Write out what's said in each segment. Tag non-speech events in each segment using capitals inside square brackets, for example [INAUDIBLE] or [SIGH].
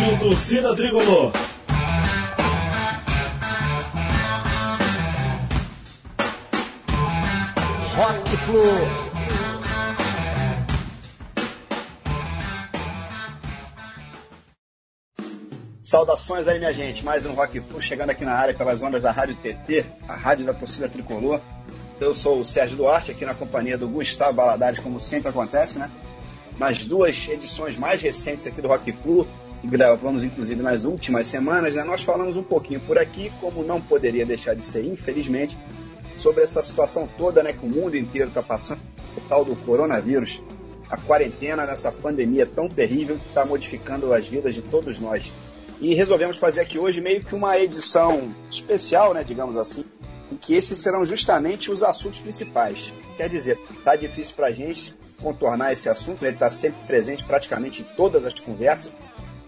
Rádio Torcida Tricolor. Rock Flu. Saudações aí, minha gente. Mais um Rock Flu chegando aqui na área pelas ondas da Rádio TT, a rádio da torcida tricolor. Eu sou o Sérgio Duarte, aqui na companhia do Gustavo Baladares, como sempre acontece, né? Nas duas edições mais recentes aqui do Rock Flu, gravamos inclusive nas últimas semanas, né? Nós falamos um pouquinho por aqui, como não poderia deixar de ser, infelizmente, sobre essa situação toda, né? Que o mundo inteiro está passando, o tal do coronavírus, a quarentena nessa pandemia tão terrível que está modificando as vidas de todos nós e resolvemos fazer aqui hoje meio que uma edição especial, né, digamos assim, em que esses serão justamente os assuntos principais. Quer dizer, tá difícil para a gente contornar esse assunto, ele está sempre presente praticamente em todas as conversas,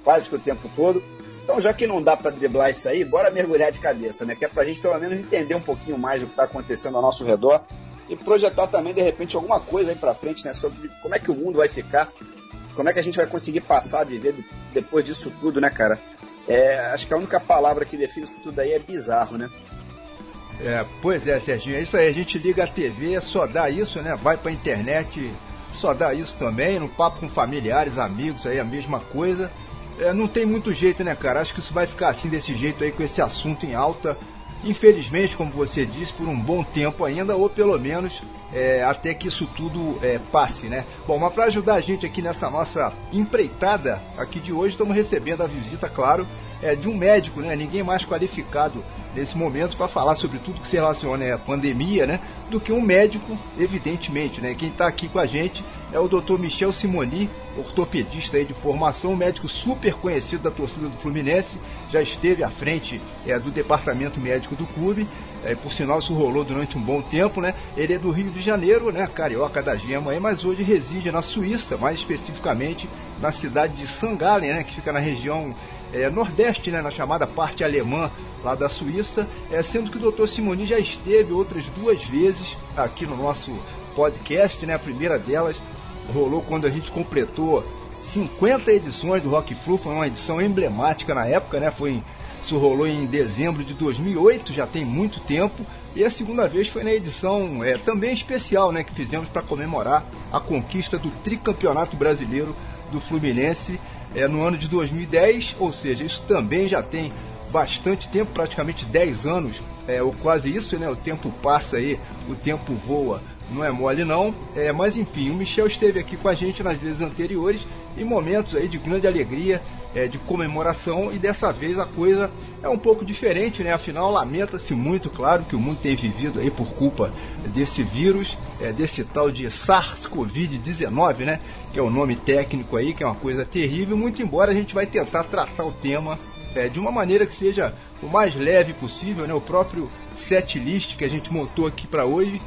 quase que o tempo todo. Então, já que não dá para driblar isso aí, bora mergulhar de cabeça, né? Que é para a gente pelo menos entender um pouquinho mais do que está acontecendo ao nosso redor e projetar também de repente alguma coisa aí para frente, né? Sobre como é que o mundo vai ficar, como é que a gente vai conseguir passar a viver depois disso tudo, né, cara? É, acho que a única palavra que define isso tudo aí é bizarro, né? É, pois é, Serginho, é isso aí. A gente liga a TV, só dá isso, né? Vai pra internet, só dá isso também. No papo com familiares, amigos, aí a mesma coisa. É, não tem muito jeito, né, cara? Acho que isso vai ficar assim, desse jeito aí, com esse assunto em alta. Infelizmente, como você disse, por um bom tempo ainda, ou pelo menos é, até que isso tudo é, passe, né? Bom, mas para ajudar a gente aqui nessa nossa empreitada aqui de hoje, estamos recebendo a visita, claro, é, de um médico, né? Ninguém mais qualificado nesse momento para falar sobre tudo que se relaciona à pandemia, né? Do que um médico, evidentemente, né? Quem está aqui com a gente é o Dr. Michel Simoni, ortopedista aí de formação, médico super conhecido da torcida do Fluminense, já esteve à frente é, do departamento médico do clube, é, por sinal isso rolou durante um bom tempo, né? Ele é do Rio de Janeiro, né? Carioca da Gema aí, mas hoje reside na Suíça, mais especificamente na cidade de St. Gallen, né? Que fica na região é, nordeste, né? Na chamada parte alemã lá da Suíça, é, sendo que o Dr. Simoni já esteve outras duas vezes aqui no nosso podcast, né? A primeira delas rolou quando a gente completou 50 edições do Rock Flu, foi uma edição emblemática na época, né? Foi isso rolou em dezembro de 2008, já tem muito tempo. E a segunda vez foi na edição é, também especial, né, que fizemos para comemorar a conquista do tricampeonato brasileiro do Fluminense é, no ano de 2010, ou seja, isso também já tem bastante tempo, praticamente 10 anos, é, ou quase isso, né? O tempo passa aí, o tempo voa não é mole não. É, mas enfim, o Michel esteve aqui com a gente nas vezes anteriores em momentos aí de grande alegria, é, de comemoração e dessa vez a coisa é um pouco diferente, né? Afinal, lamenta-se muito, claro, que o mundo tem vivido aí por culpa desse vírus, é, desse tal de SARS-CoV-19, né? Que é o nome técnico aí, que é uma coisa terrível. Muito embora a gente vai tentar tratar o tema é, de uma maneira que seja o mais leve possível, né? O próprio set list que a gente montou aqui para hoje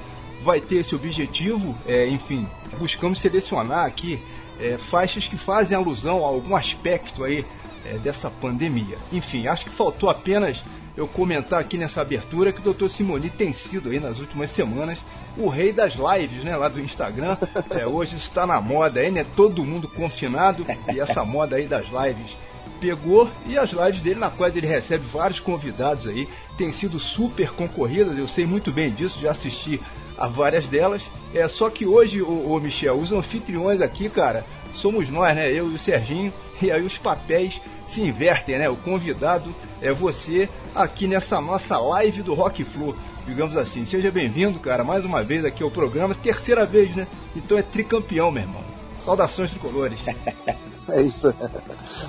vai ter esse objetivo, é, enfim, buscamos selecionar aqui é, faixas que fazem alusão a algum aspecto aí é, dessa pandemia. Enfim, acho que faltou apenas eu comentar aqui nessa abertura que o Dr. Simoni tem sido aí nas últimas semanas o rei das lives, né, lá do Instagram. É, hoje está na moda aí, né? Todo mundo confinado e essa moda aí das lives pegou e as lives dele na qual ele recebe vários convidados aí, tem sido super concorridas, eu sei muito bem disso, já assisti a várias delas. É só que hoje, o, o Michel, os anfitriões aqui, cara, somos nós, né? Eu e o Serginho, e aí os papéis se invertem, né? O convidado é você aqui nessa nossa live do Rock Flu, digamos assim. Seja bem-vindo, cara, mais uma vez aqui ao programa, terceira vez, né? Então é tricampeão, meu irmão. Saudações tricolores. [LAUGHS] É isso.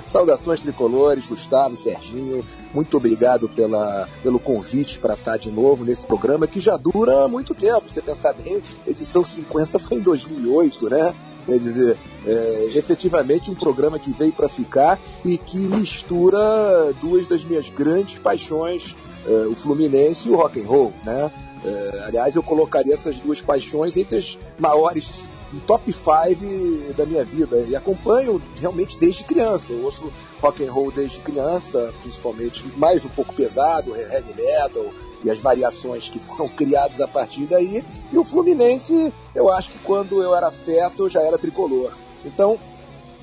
Saudações tricolores, Gustavo, Serginho. Muito obrigado pela, pelo convite para estar de novo nesse programa que já dura muito tempo. Você pensar bem, edição 50 foi em 2008, né? Quer dizer, é, efetivamente um programa que veio para ficar e que mistura duas das minhas grandes paixões, é, o Fluminense e o rock and roll, né? É, aliás, eu colocaria essas duas paixões entre as maiores um top 5 da minha vida e acompanho realmente desde criança. Eu ouço rock and roll desde criança, principalmente mais um pouco pesado, heavy metal e as variações que [LAUGHS] foram criadas a partir daí. E o Fluminense, eu acho que quando eu era feto eu já era tricolor. Então,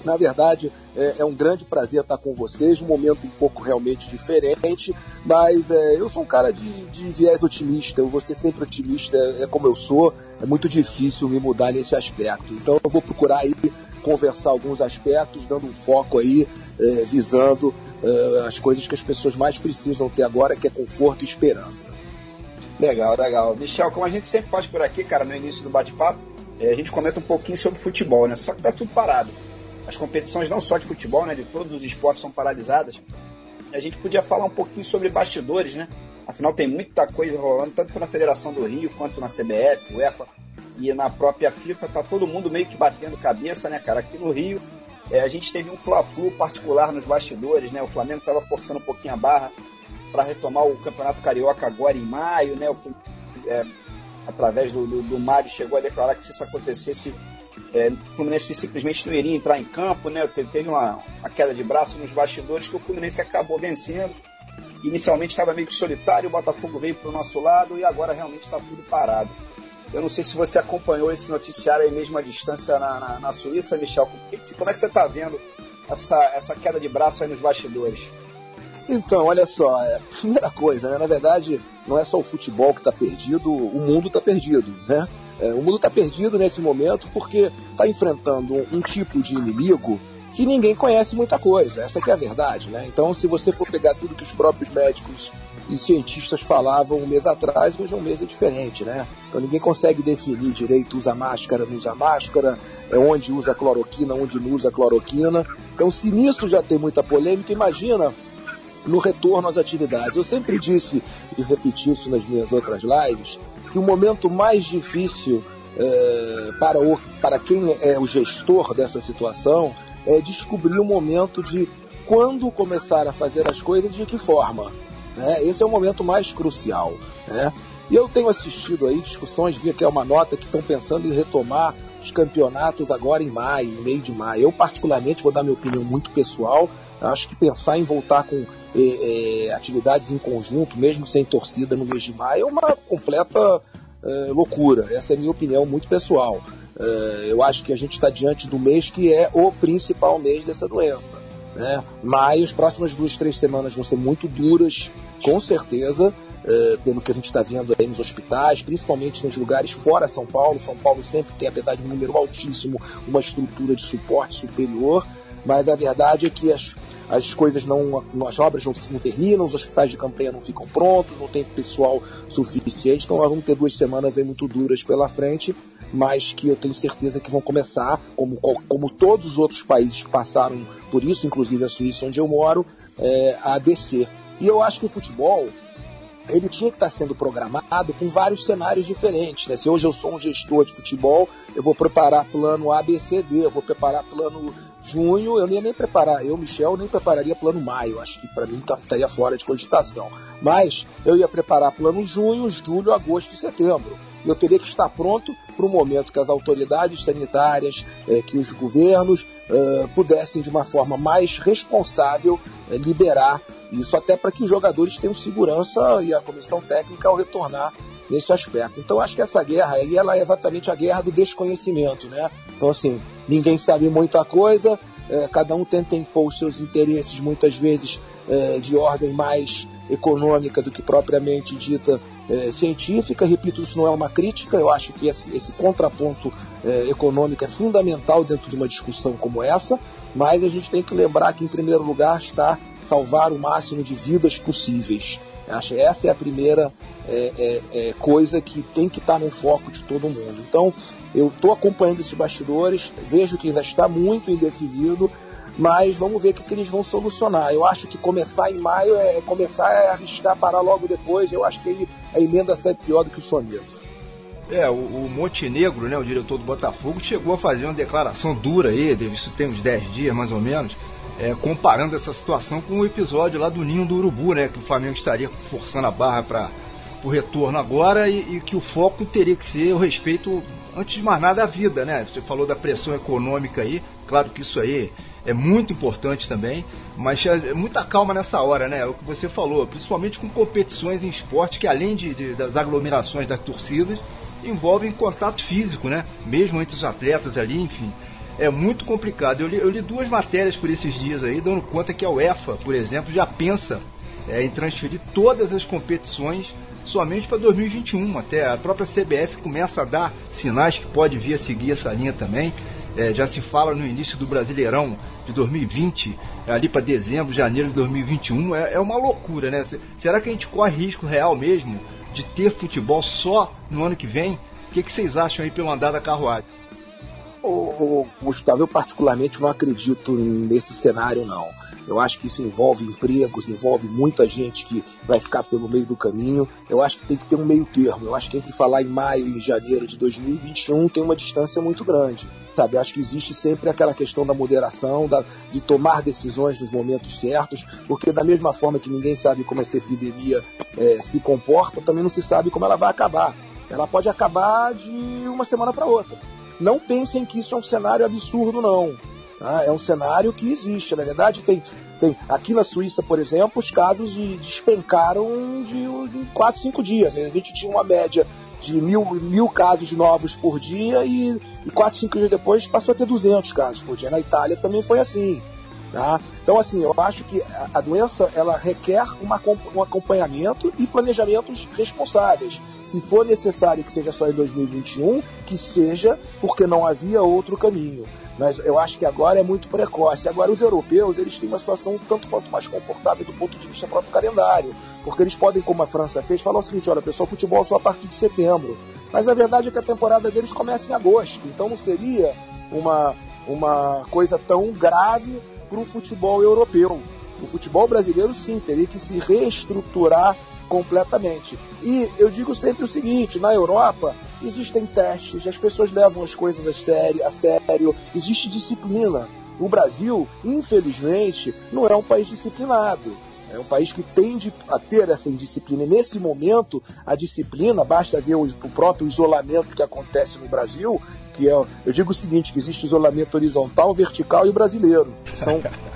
Na verdade, é, é, um grande prazer estar com vocês, um momento um pouco realmente diferente, mas é, eu sou um cara de, de viés otimista, eu vou ser sempre otimista, é, é como eu sou, é muito difícil me mudar nesse aspecto. Então eu vou procurar aí conversar alguns aspectos, dando um foco aí, é, visando é, as coisas que as pessoas mais precisam ter agora, que é conforto e esperança. Legal, legal. Michel, como a gente sempre faz por aqui, cara, no início do bate-papo, é, a gente comenta um pouquinho sobre futebol, né? Só que tá tudo parado. As competições não só de futebol, né? De todos os esportes são paralisadas. A gente podia falar um pouquinho sobre bastidores, né? Afinal, tem muita coisa rolando, tanto na Federação do Rio, quanto na CBF, UEFA e na própria FIFA. Tá todo mundo meio que batendo cabeça, né, cara? Aqui no Rio, é, a gente teve um fla-flu particular nos bastidores, né? O Flamengo estava forçando um pouquinho a barra para retomar o Campeonato Carioca agora em maio, né? O, é, através do, do, do Mário chegou a declarar que se isso acontecesse, é, o Fluminense simplesmente não iria entrar em campo, né? Teve, uma, uma queda de braço nos bastidores que o Fluminense acabou vencendo. Inicialmente estava meio que solitário, o Botafogo veio para o nosso lado e agora realmente está tudo parado. Eu não sei se você acompanhou esse noticiário aí mesmo à distância na, na, na Suíça, Michel. Como é que você está vendo essa, essa queda de braço aí nos bastidores? Então, olha só, é, [LAUGHS] primeira coisa, né? Na verdade, não é só o futebol que está perdido, o mundo está perdido, né? É, o mundo está perdido nesse momento porque está enfrentando um, um, tipo de inimigo que ninguém conhece muita coisa. Essa é a verdade, né? Então, se você for pegar tudo que os próprios médicos e cientistas falavam um mês atrás, hoje é um mês é diferente, né? Então ninguém consegue definir direito, usa máscara, não usa máscara, é onde usa cloroquina, onde não usa cloroquina. Então se nisso já tem muita polêmica, imagina no retorno às atividades. Eu sempre disse, e repeti isso nas minhas outras lives, que o momento mais difícil é, para, o, para quem é o gestor dessa situação é descobrir o momento de quando começar a fazer as coisas e de que forma. Né? Esse é o momento mais crucial. Né? E eu tenho assistido aí discussões, vi aqui uma nota que estão pensando em retomar os campeonatos agora em maio, meio de maio. Eu, particularmente, vou dar minha opinião muito pessoal. Acho que pensar em voltar com eh, eh, atividades em conjunto, mesmo sem torcida no mês de maio, é uma completa eh, loucura. Essa é a minha opinião muito pessoal. eu acho que a gente está diante do mês que é o principal mês dessa doença. Né? Mas as próximas duas, três semanas vão ser muito duras, com certeza, pelo que a gente está vendo aí nos hospitais, principalmente nos lugares fora São Paulo. São Paulo sempre tem, apesar de um número altíssimo, uma estrutura de suporte superior, mas a verdade é que as, as coisas não, as obras não, não, terminam, os hospitais de campanha não ficam prontos, não tem pessoal suficiente, então nós vamos ter duas semanas aí muito duras pela frente mas que eu tenho certeza que vão começar, como, como todos os outros países que passaram por isso, inclusive a Suíça, onde eu moro, é, a descer. E eu acho que o futebol ele tinha que estar sendo programado com vários cenários diferentes. Né? Se hoje eu sou um gestor de futebol, eu vou preparar plano A, B, C, D, eu vou preparar plano junho, eu nem ia nem preparar, eu, Michel, nem prepararia plano maio, acho que para mim tá, estaria fora de cogitação. Mas eu ia preparar plano junho, julho, agosto e setembro eu teria que estar pronto para o momento que as autoridades sanitárias, eh, que os governos eh, pudessem, de uma forma mais responsável, eh, liberar isso, até para que os jogadores tenham segurança e a comissão técnica ao retornar nesse aspecto. Então, acho que essa guerra aí ela é exatamente a guerra do desconhecimento, né? Então, assim, ninguém sabe muita coisa, cada um tenta impor os seus interesses, muitas vezes de ordem mais econômica do que propriamente dita é, científica. Repito, isso não é uma crítica, eu acho que esse, esse contraponto é, econômico é fundamental dentro de uma discussão como essa, mas a gente tem que lembrar que, em primeiro lugar, está salvar o máximo de vidas possíveis. Acho essa é a primeira é, é, é, coisa que tem que estar no foco de todo mundo. Então, eu estou acompanhando esses bastidores, vejo que ainda está muito indefinido, mas vamos ver o que, que, eles vão solucionar. Eu acho que começar em maio é começar a arriscar parar logo depois. Eu acho que ele, a emenda sai pior do que o soneto. É, o, o Montenegro, né, o diretor do Botafogo, chegou a fazer uma declaração dura aí, isso tem uns 10 dias mais ou menos, é, comparando essa situação com o episódio lá do Ninho do Urubu, né, que o Flamengo estaria forçando a barra para o retorno agora e, e, que o foco teria que ser o respeito, antes de mais nada, à vida, né? Você falou da pressão econômica aí, claro que isso aí é muito importante também, mas é muita calma nessa hora, né? É o que você falou, principalmente com competições em esporte que além de, de, das aglomerações das torcidas, envolvem contato físico, né? Mesmo entre os atletas ali, enfim. é muito complicado. Eu li, eu li duas matérias por esses dias aí, dando conta que a UEFA, por exemplo, já pensa é, em transferir todas as competições somente para 2021. Até a própria CBF começa a dar sinais que pode vir a seguir essa linha também. É, já se fala no início do Brasileirão de 2020, ali para dezembro, janeiro de 2021. É, é uma loucura, né? Será que a gente corre risco real mesmo de ter futebol só no ano que vem? O que, que vocês acham aí pelo andar da carruagem? Ô, Gustavo, eu particularmente não acredito nesse cenário, não. Eu acho que isso envolve empregos, envolve muita gente que vai ficar pelo meio do caminho. Eu acho que tem que ter um meio termo. Eu acho que entre falar em maio e em janeiro de 2021 tem uma distância muito grande. Sabe, acho que existe sempre aquela questão da moderação, da, de tomar decisões nos momentos certos, porque da mesma forma que ninguém sabe como essa epidemia é, se comporta, também não se sabe como ela vai acabar. Ela pode acabar de uma semana para outra. Não pensem que isso é um cenário absurdo, não. Ah, é um cenário que existe. Na verdade, tem, tem aqui na Suíça, por exemplo, os casos de, despencaram de, de 4, 5 dias. A gente tinha uma média de mil, mil casos novos por dia e, e 4, 5 dias depois passou a ter 200 casos por dia. Na Itália também foi assim. Tá? Então, assim, eu acho que a doença ela requer uma, um acompanhamento e planejamentos responsáveis. Se for necessário que seja só em 2021, que seja porque não havia outro caminho. Mas eu acho que agora é muito precoce. Agora, os europeus, eles têm uma situação tanto quanto mais confortável do ponto de vista do próprio calendário. Porque eles podem, como a França fez, falar o seguinte: olha, pessoal, futebol só a partir de setembro. Mas a verdade é que a temporada deles começa em agosto. Então não seria uma, uma coisa tão grave para o futebol europeu. O futebol brasileiro, sim, teria que se reestruturar completamente. E eu digo sempre o seguinte: na Europa existem testes, as pessoas levam as coisas a sério, a sério existe disciplina. O Brasil, infelizmente, não é um país disciplinado. É um país que tende a ter essa indisciplina. E nesse momento, a disciplina, basta ver o, próprio isolamento que acontece no Brasil, que é, eu digo o seguinte, que existe isolamento horizontal, vertical e brasileiro. São, [LAUGHS]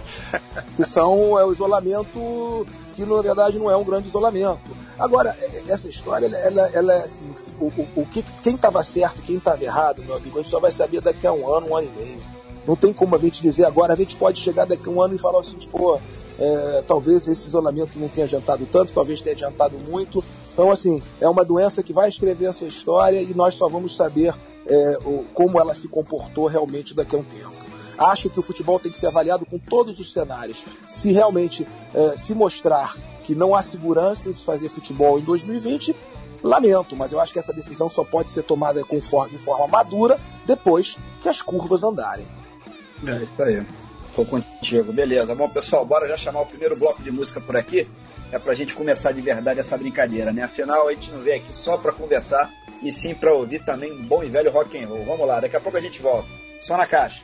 que são é o isolamento que na verdade não é um grande isolamento. Agora, é, é, essa história, ela, ela, é assim, o, o, o, que, quem estava certo, quem estava errado, meu amigo, a gente só vai saber daqui a um ano, um ano e meio. Não tem como a gente dizer agora, a gente pode chegar daqui a um ano e falar assim, pô, é, talvez esse isolamento não tenha adiantado tanto, talvez tenha adiantado muito. Então, assim, é uma doença que vai escrever a sua história e nós só vamos saber é, como ela se comportou realmente daqui a um tempo. Acho que o futebol tem que ser avaliado com todos os cenários. Se realmente é, se mostrar que não há segurança em se fazer futebol em 2020, lamento, mas eu acho que essa decisão só pode ser tomada com forma, de forma madura depois que as curvas andarem. É isso aí. Tô contigo, beleza. Bom, pessoal, bora já chamar o primeiro bloco de música por aqui. É pra gente começar de verdade essa brincadeira, né? Afinal, a gente não veio aqui só pra conversar, e sim pra ouvir também um bom e velho rock and roll. Vamos lá, daqui a pouco a gente volta. Só na caixa.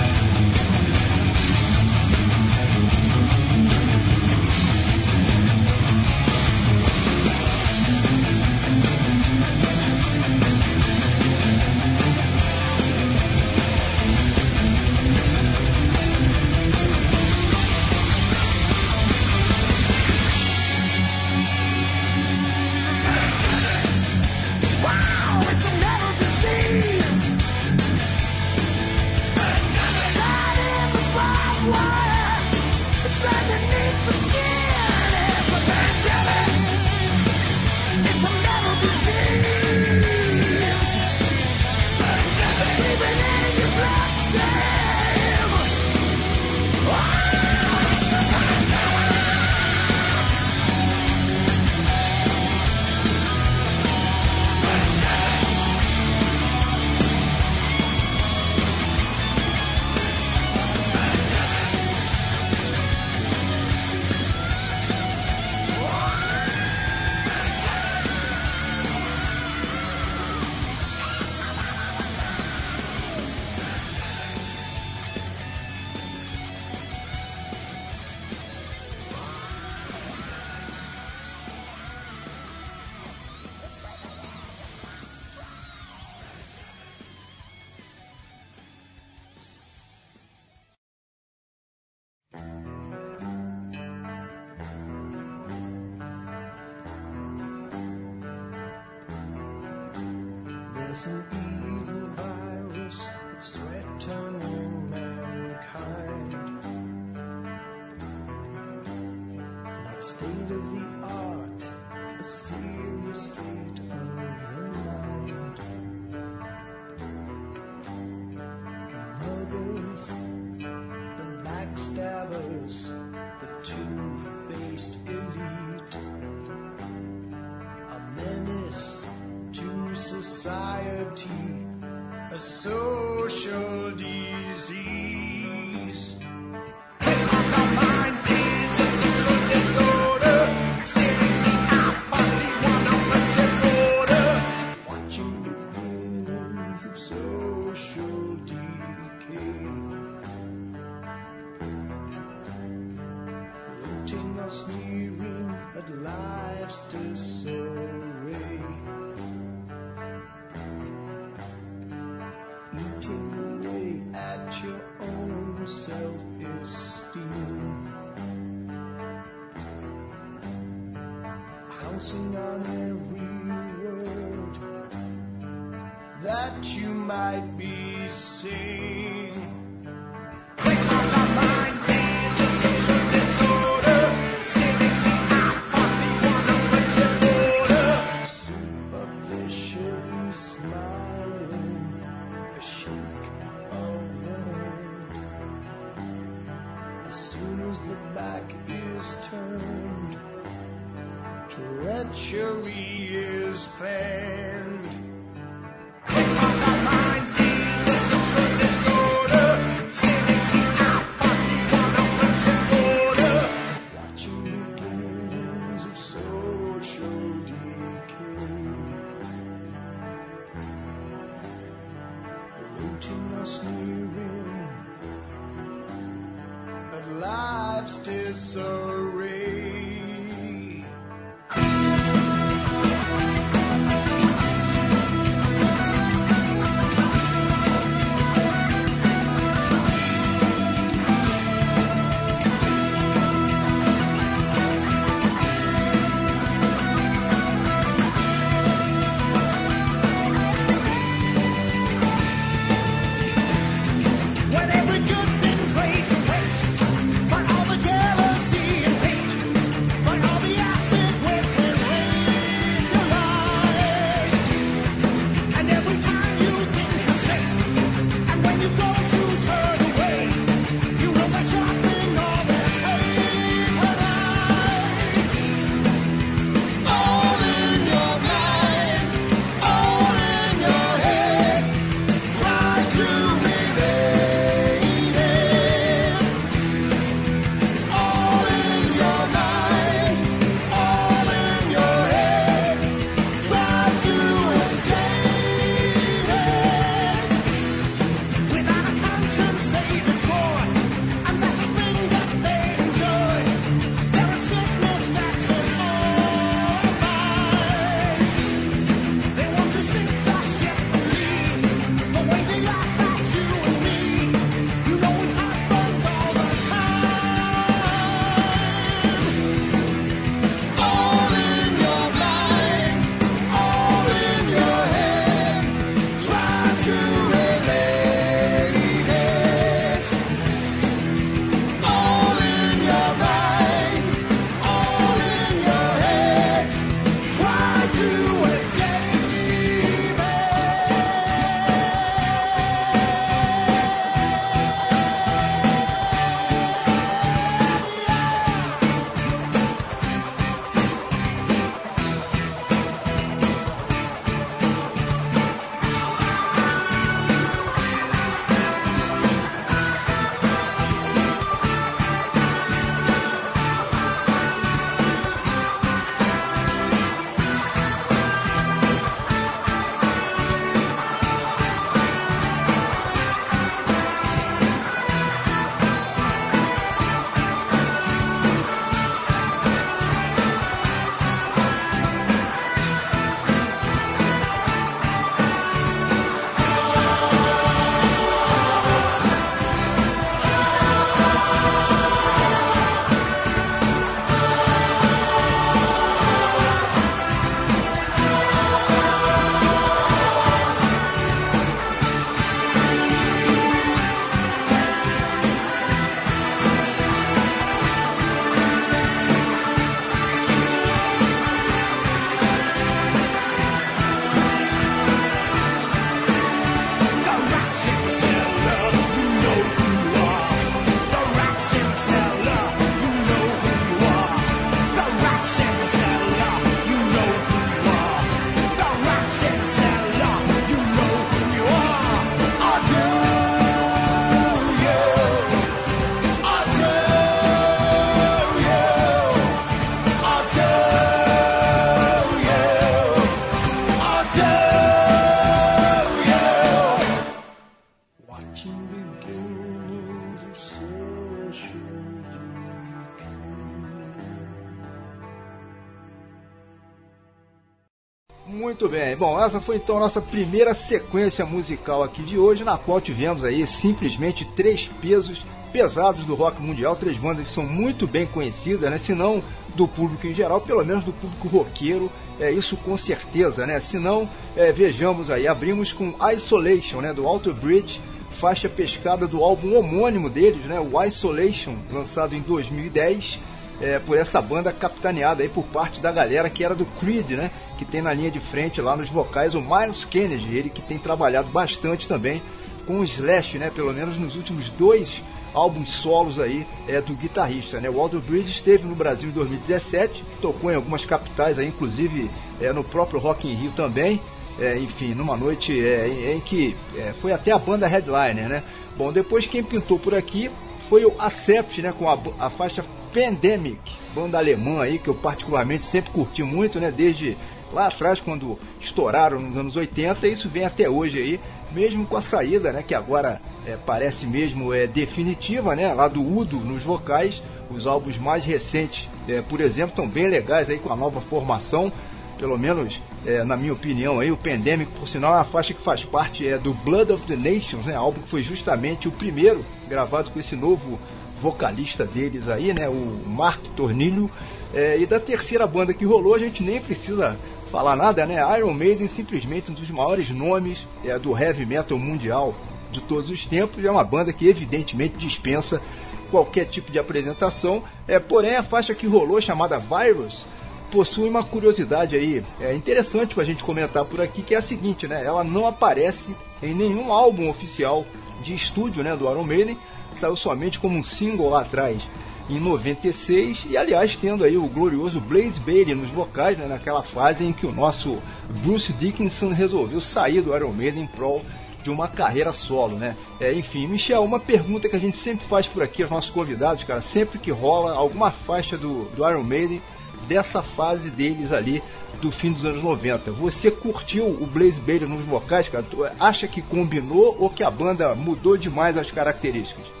Muito bem. Bom, essa foi então a nossa primeira sequência musical aqui de hoje, na qual tivemos aí simplesmente três pesos pesados do rock mundial, três bandas que são muito bem conhecidas, né? Se não do público em geral, pelo menos do público roqueiro, é isso com certeza, né? Se não, é, vejamos aí, abrimos com Isolation, né? Do Alter Bridge, faixa pescada do álbum homônimo deles, né? O Isolation, lançado em 2010 é, por essa banda capitaneada aí por parte da galera que era do Creed, né? Que tem na linha de frente lá nos vocais o Miles Kennedy, ele que tem trabalhado bastante também com o Slash, né? Pelo menos nos últimos dois álbuns solos aí é, do guitarrista, né? O Walter Bridge esteve no Brasil em 2017, tocou em algumas capitais aí, inclusive é, no próprio Rock in Rio também. É, enfim, numa noite é, em que é, foi até a banda headliner, né? Bom, depois quem pintou por aqui foi o Accept, né? Com a, a faixa Pandemic, banda alemã aí que eu particularmente sempre curti muito, né? Desde lá atrás, quando estouraram nos anos 80, e isso vem até hoje aí, mesmo com a saída, né? Que agora é, parece mesmo é, definitiva, né? Lá do Udo nos vocais, os álbuns mais recentes, é, por exemplo, estão bem legais aí com a nova formação, pelo menos é, na minha opinião aí, o Pandemic, por sinal, é uma faixa que faz parte é, do Blood of the Nations, né? Álbum que foi justamente o primeiro gravado com esse novo vocalista deles aí, né? O Mark Tornilho. É, e da terceira banda que rolou, a gente nem precisa falar nada, né? Iron Maiden, simplesmente um dos maiores nomes é, do heavy metal mundial de todos os tempos. É uma banda que evidentemente dispensa qualquer tipo de apresentação. É, porém, a faixa que rolou, chamada Virus, possui uma curiosidade aí é interessante para a gente comentar por aqui, que é a seguinte, né? Ela não aparece em nenhum álbum oficial de estúdio, né, do Iron Maiden, saiu somente como um single lá atrás, em 96, e aliás tendo aí o glorioso Blaze Bailey nos vocais, né, naquela fase em que o nosso Bruce Dickinson resolveu sair do Iron Maiden em prol de uma carreira solo, né? É, enfim, Michel, uma pergunta que a gente sempre faz por aqui aos nossos convidados, cara, sempre que rola alguma faixa do, do Iron Maiden, dessa fase deles ali do fim dos anos 90. Você curtiu o Blaze Bailey nos vocais, cara? Tu acha que combinou ou que a banda mudou demais as características?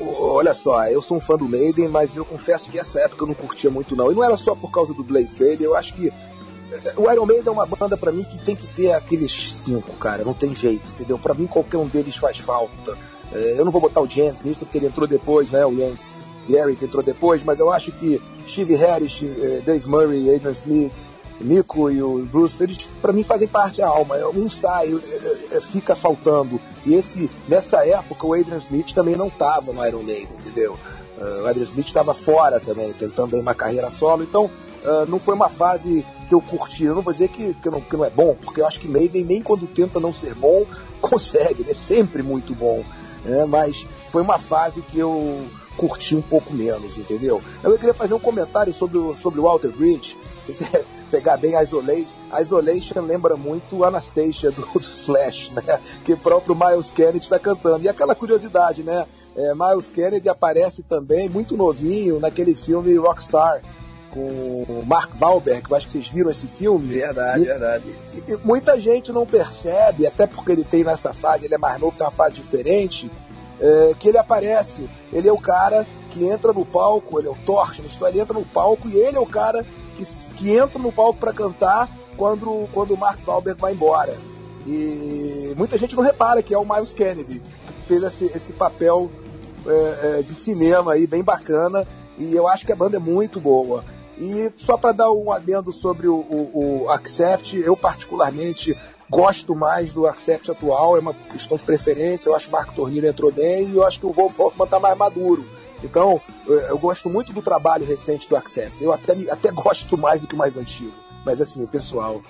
Olha só, eu sou um fã do Maiden, mas eu confesso que essa época eu não curtia muito não. E não era só por causa do Blaze Bailey, eu acho que eh, o Iron Maiden é uma banda para mim que tem que ter aqueles cinco, cara, não tem jeito, entendeu? Para mim qualquer um deles faz falta. Eh, eu não vou botar o Jens nisso porque ele entrou depois, né, o Jens Gary que entrou depois, mas eu acho que Steve Harris, eh, Dave Murray, Adrian Smith, Nico e o Bruce, eles para mim fazem parte da alma. Um sai, é, é, fica faltando. E esse nessa época o Adrian Smith também não estava no Iron Maiden, entendeu? Uh, o Adrian Smith estava fora também, tentando uma carreira solo. Então uh, não foi uma fase que eu curti. Eu não vou dizer que, que, não, que não é bom, porque eu acho que Maiden nem quando tenta não ser bom [LAUGHS] consegue. É sempre muito bom. Né? Mas foi uma fase que eu curti um pouco menos, entendeu? Eu queria fazer um comentário sobre o, sobre o Walter Bridge. Pegar bem a Isolation, a Isolation lembra muito Anastasia do, do Slash, né? Que o próprio Miles Kennedy está cantando. E aquela curiosidade, né? É, Miles Kennedy aparece também muito novinho naquele filme Rockstar com o Mark Wahlberg, acho que vocês viram esse filme. Verdade, e, verdade. E, e, muita gente não percebe, até porque ele tem nessa fase, ele é mais novo, tem uma fase diferente, é, que ele aparece. Ele é o cara que entra no palco, ele é o Torch, ele entra no palco e ele é o cara que, entra no palco para cantar quando, quando o Mark Wahlberg vai embora. E muita gente não repara que é o Miles Kennedy, que fez esse, esse papel é, é, de cinema aí bem bacana. E eu acho que a banda é muito boa. E só para dar um adendo sobre o, o, o Accept, eu particularmente gosto mais do Accept atual, é uma questão de preferência. Eu acho que o Marco Tornillo entrou bem e eu acho que o Wolf Hoffman está mais maduro. Então, eu gosto muito do trabalho recente do Accept. Eu até, até [LAUGHS] gosto mais do que o mais antigo. Mas assim, o pessoal.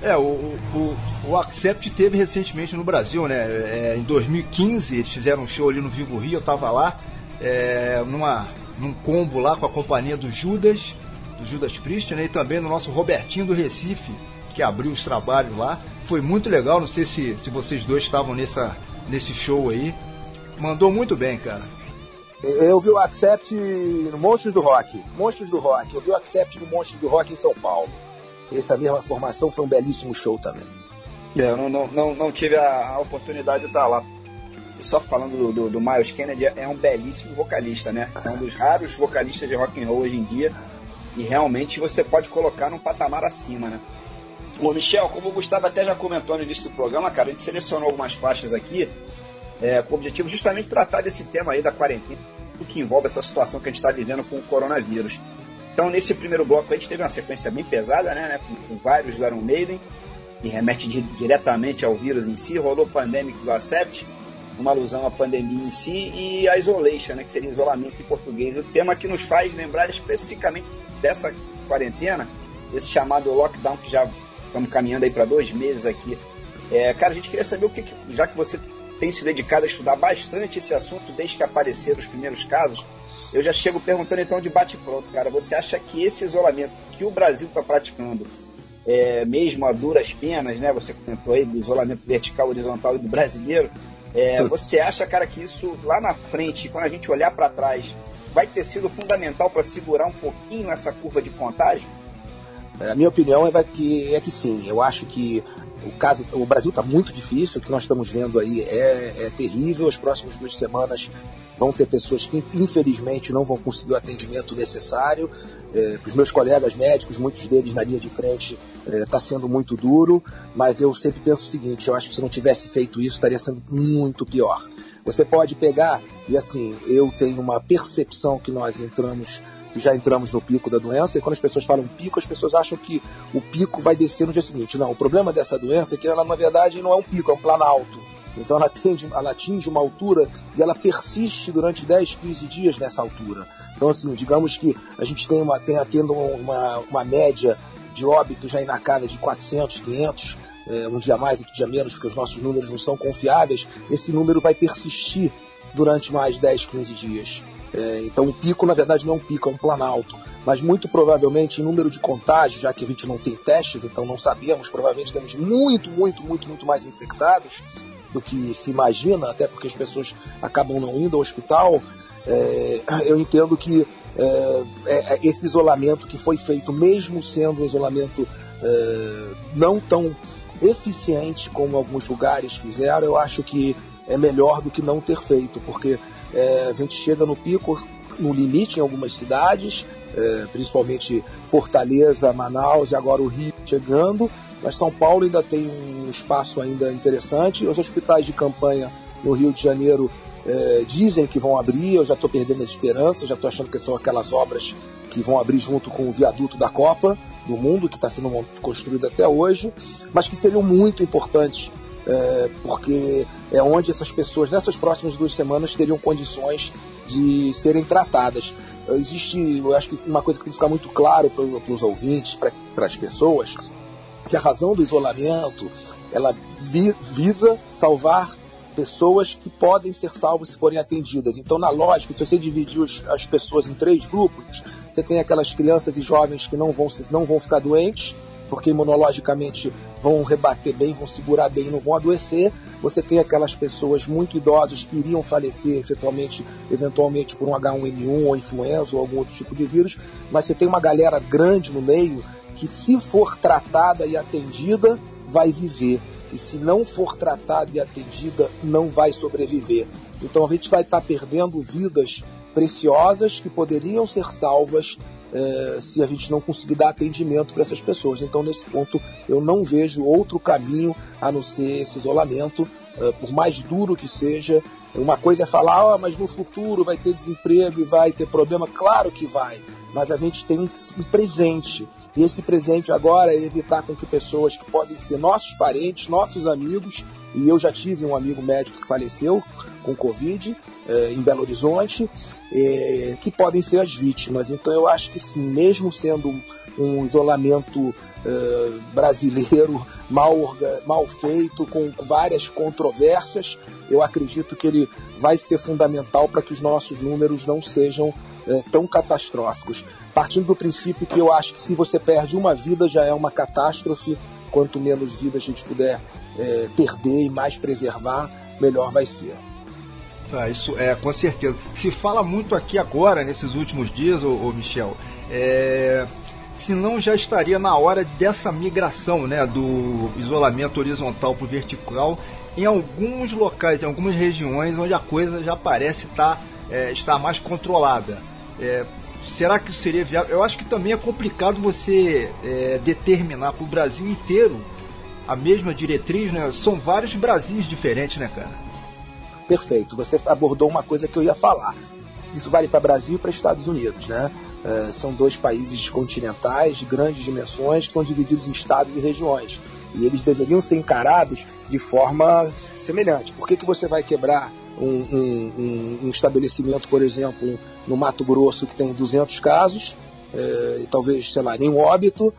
É, o, o, o Accept teve recentemente no Brasil, né? É, em 2015 eles fizeram um show ali no Vivo Rio, eu tava lá, é, numa, num combo lá com a companhia do Judas, do Judas Priest, né? E também no nosso Robertinho do Recife, que abriu os trabalhos lá. Foi muito legal, não sei se, se vocês dois estavam nessa, nesse show aí. Mandou muito bem, cara. Eu vi o Accept no Monstros do Rock. Monstros do Rock. Eu vi o Accept no Monstros do Rock em São Paulo. Essa mesma formação foi um belíssimo show também. É, eu não, não, não, não tive a, oportunidade de estar lá. Só falando do, do, do, Miles Kennedy, é um belíssimo vocalista, né? É um dos raros vocalistas de rock and roll hoje em dia. E realmente você pode colocar num patamar acima, né? Ô, Michel, como o Gustavo até já comentou no início do programa, cara, a gente selecionou algumas faixas aqui é, com o objetivo justamente tratar desse tema aí da quarentena, o que envolve essa situação que a gente está vivendo com o coronavírus. Então, nesse primeiro bloco, a gente teve uma sequência bem pesada, né, né com, com, vários do Iron Maiden, que remete de, diretamente ao vírus em si, rolou Pandemic do Accept, uma alusão à pandemia em si, e a Isolation, né, que seria isolamento em português. O tema que nos faz lembrar especificamente dessa quarentena, esse chamado lockdown que já estamos caminhando aí para dois meses aqui. É, cara, a gente queria saber o que, que, já que você tem se dedicado a estudar bastante esse assunto desde que apareceram os primeiros casos, eu já chego perguntando então de bate-pronto, cara, você acha que esse isolamento que o Brasil está praticando, é, mesmo a duras penas, né? Você comentou aí do isolamento vertical, horizontal e do brasileiro. É, [LAUGHS] você acha, cara, que isso lá na frente, quando a gente olhar para trás, vai ter sido fundamental para segurar um pouquinho essa curva de contágio? É, a minha opinião é que, é que sim. Eu acho que o caso, o Brasil está muito difícil. O que nós estamos vendo aí é, é terrível. As próximas duas semanas vão ter pessoas que infelizmente não vão conseguir o atendimento necessário. É, os meus colegas médicos, muitos deles na linha de frente, está é, tá sendo muito duro. Mas eu sempre penso o seguinte: eu acho que se não tivesse feito isso, estaria sendo muito pior. Você pode pegar e assim, eu tenho uma percepção que nós entramos já entramos no pico da doença, e quando as pessoas falam pico, as pessoas acham que o pico vai descer no dia seguinte. Não, o problema dessa doença é que ela, na verdade, não é um pico, é um planalto. Então ela, atinge, ela atinge uma altura e ela persiste durante 10, 15 dias nessa altura. Então, assim, digamos que a gente tem uma, tem tendo uma, uma média de óbitos já na casa de 400, 500, é, um dia mais, outro dia menos, porque os nossos números não são confiáveis, esse número vai persistir durante mais 10, 15 dias. É, então o pico, na verdade, não é um pico, é um planalto. Mas muito provavelmente, em número de contágios, já que a gente não tem testes, então não sabemos, provavelmente temos muito, muito, muito, muito mais infectados do que se imagina, até porque as pessoas acabam não indo ao hospital. É, eu entendo que é, é, é esse isolamento que foi feito, mesmo sendo um isolamento é, não tão eficiente como alguns lugares fizeram, eu acho que é melhor do que não ter feito, porque é, a gente chega no pico, no limite em algumas cidades, é, principalmente Fortaleza, Manaus e agora o Rio chegando, mas São Paulo ainda tem um espaço ainda interessante. Os hospitais de campanha no Rio de Janeiro é, dizem que vão abrir, eu já estou perdendo as esperanças, já estou achando que são aquelas obras que vão abrir junto com o viaduto da Copa do Mundo, que está sendo construído até hoje, mas que seriam muito importantes é, porque é onde essas pessoas, nessas próximas duas semanas, teriam condições de serem tratadas. Existe, eu acho que uma coisa que tem que ficar muito claro para os ouvintes, para as pessoas, que a razão do isolamento ela vi, visa salvar pessoas que podem ser salvas se forem atendidas. Então, na lógica, se você dividir os, as pessoas em três grupos, você tem aquelas crianças e jovens que não vão, não vão ficar doentes, porque imunologicamente vão rebater bem, vão segurar bem, não vão adoecer. Você tem aquelas pessoas muito idosas que iriam falecer eventualmente, eventualmente por um H1N1 ou influenza ou algum outro tipo de vírus, mas você tem uma galera grande no meio que, se for tratada e atendida, vai viver. E se não for tratada e atendida, não vai sobreviver. Então a gente vai estar perdendo vidas preciosas que poderiam ser salvas é, se a gente não conseguir dar atendimento para essas pessoas. Então, nesse ponto, eu não vejo outro caminho a não ser esse isolamento, é, por mais duro que seja. Uma coisa é falar, oh, mas no futuro vai ter desemprego e vai ter problema. Claro que vai, mas a gente tem um presente. E esse presente agora é evitar com que pessoas que podem ser nossos parentes, nossos amigos, e eu já tive um amigo médico que faleceu com Covid eh, em Belo Horizonte, eh, que podem ser as vítimas. Então eu acho que sim, mesmo sendo um, isolamento eh, brasileiro [LAUGHS] mal, mal feito, com várias controvérsias, eu acredito que ele vai ser fundamental para que os nossos números não sejam tão catastróficos. Partindo do princípio que eu acho que se você perde uma vida já é uma catástrofe, quanto menos vida a gente puder é, perder e mais preservar, melhor vai ser. Ah, isso é, com certeza. Se fala muito aqui agora, nesses últimos dias, ô, ô Michel, é, se não já estaria na hora dessa migração né, do isolamento horizontal para o vertical em alguns locais, em algumas regiões onde a coisa já parece estar, tá, é, estar mais controlada. É, será que seria viável? Eu acho que também é complicado você é, determinar para o Brasil inteiro a mesma diretriz, né? São vários Brasis diferentes, né, cara? Perfeito. Você abordou uma coisa que eu ia falar. Isso vale para Brasil e para Estados Unidos, né? É, são dois países continentais de grandes dimensões que são divididos em estados e regiões. E eles deveriam ser encarados de forma semelhante. Por que, que você vai quebrar um, um, um, estabelecimento, por exemplo, no Mato Grosso que tem 200 casos, é, e talvez, sei lá, nenhum óbito,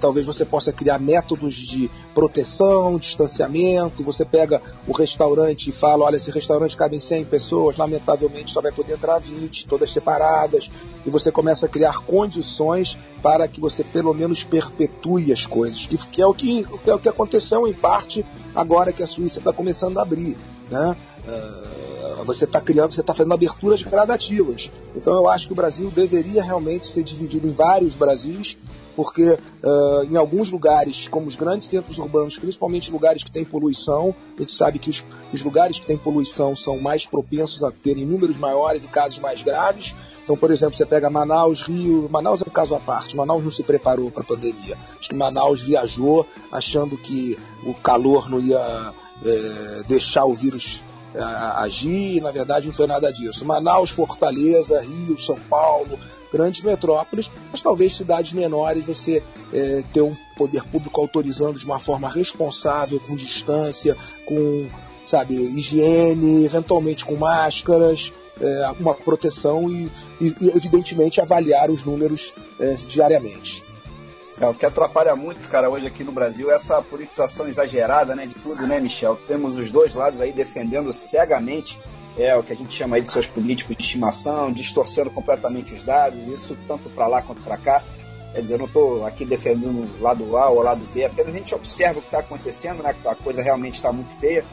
talvez você possa criar métodos de proteção, distanciamento. Você pega o restaurante e fala: olha, esse restaurante cabe em 100 pessoas, lamentavelmente só vai poder entrar 20, todas separadas. E você começa a criar condições para que você pelo menos perpetue as coisas, que, que é, o que, que é o que aconteceu em parte agora que a Suíça está começando a abrir. Né? Uh, você está criando, você está fazendo aberturas gradativas. Então eu acho que o Brasil deveria realmente ser dividido em vários Brasis, porque uh, em alguns lugares, como os grandes centros urbanos, principalmente lugares que têm poluição, a gente sabe que os, os lugares que têm poluição são mais propensos a terem números maiores e casos mais graves. Então, por exemplo, você pega Manaus, Rio. Manaus é um caso à parte. Manaus não se preparou para a pandemia. Acho que Manaus viajou achando que o calor não ia é, deixar o vírus agir, e na verdade não foi nada disso. Manaus, Fortaleza, Rio, São Paulo, grandes metrópoles, mas talvez cidades menores você é, ter um poder público autorizando de uma forma responsável, com distância, com sabe, higiene, eventualmente com máscaras, é, uma proteção e, e, e, evidentemente avaliar os números é, diariamente. É, o que atrapalha muito, cara, hoje aqui no Brasil é essa politização exagerada, né, de tudo, né, Michel? Temos os dois lados aí defendendo cegamente é o que a gente chama aí de seus políticos de estimação, distorcendo completamente os dados, isso tanto para lá quanto para cá. Quer dizer, eu não estou aqui defendendo o lado A ou o lado B, apenas a gente observa o que está acontecendo, né? A coisa realmente está muito feia.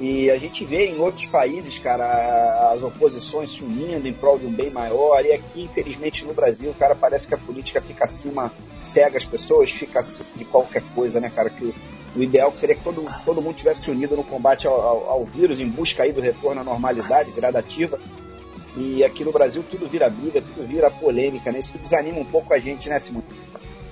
E a gente vê em outros países, cara, as oposições se unindo em prol de um bem maior. E aqui, infelizmente, no Brasil, cara, parece que a política fica acima, cega as pessoas, fica de qualquer coisa, né, cara? Que o ideal seria que todo, todo mundo tivesse unido no combate ao, ao, ao vírus, em busca aí do retorno à normalidade gradativa. E aqui no Brasil tudo vira briga, tudo vira polêmica, né? Isso desanima um pouco a gente, né, Simão?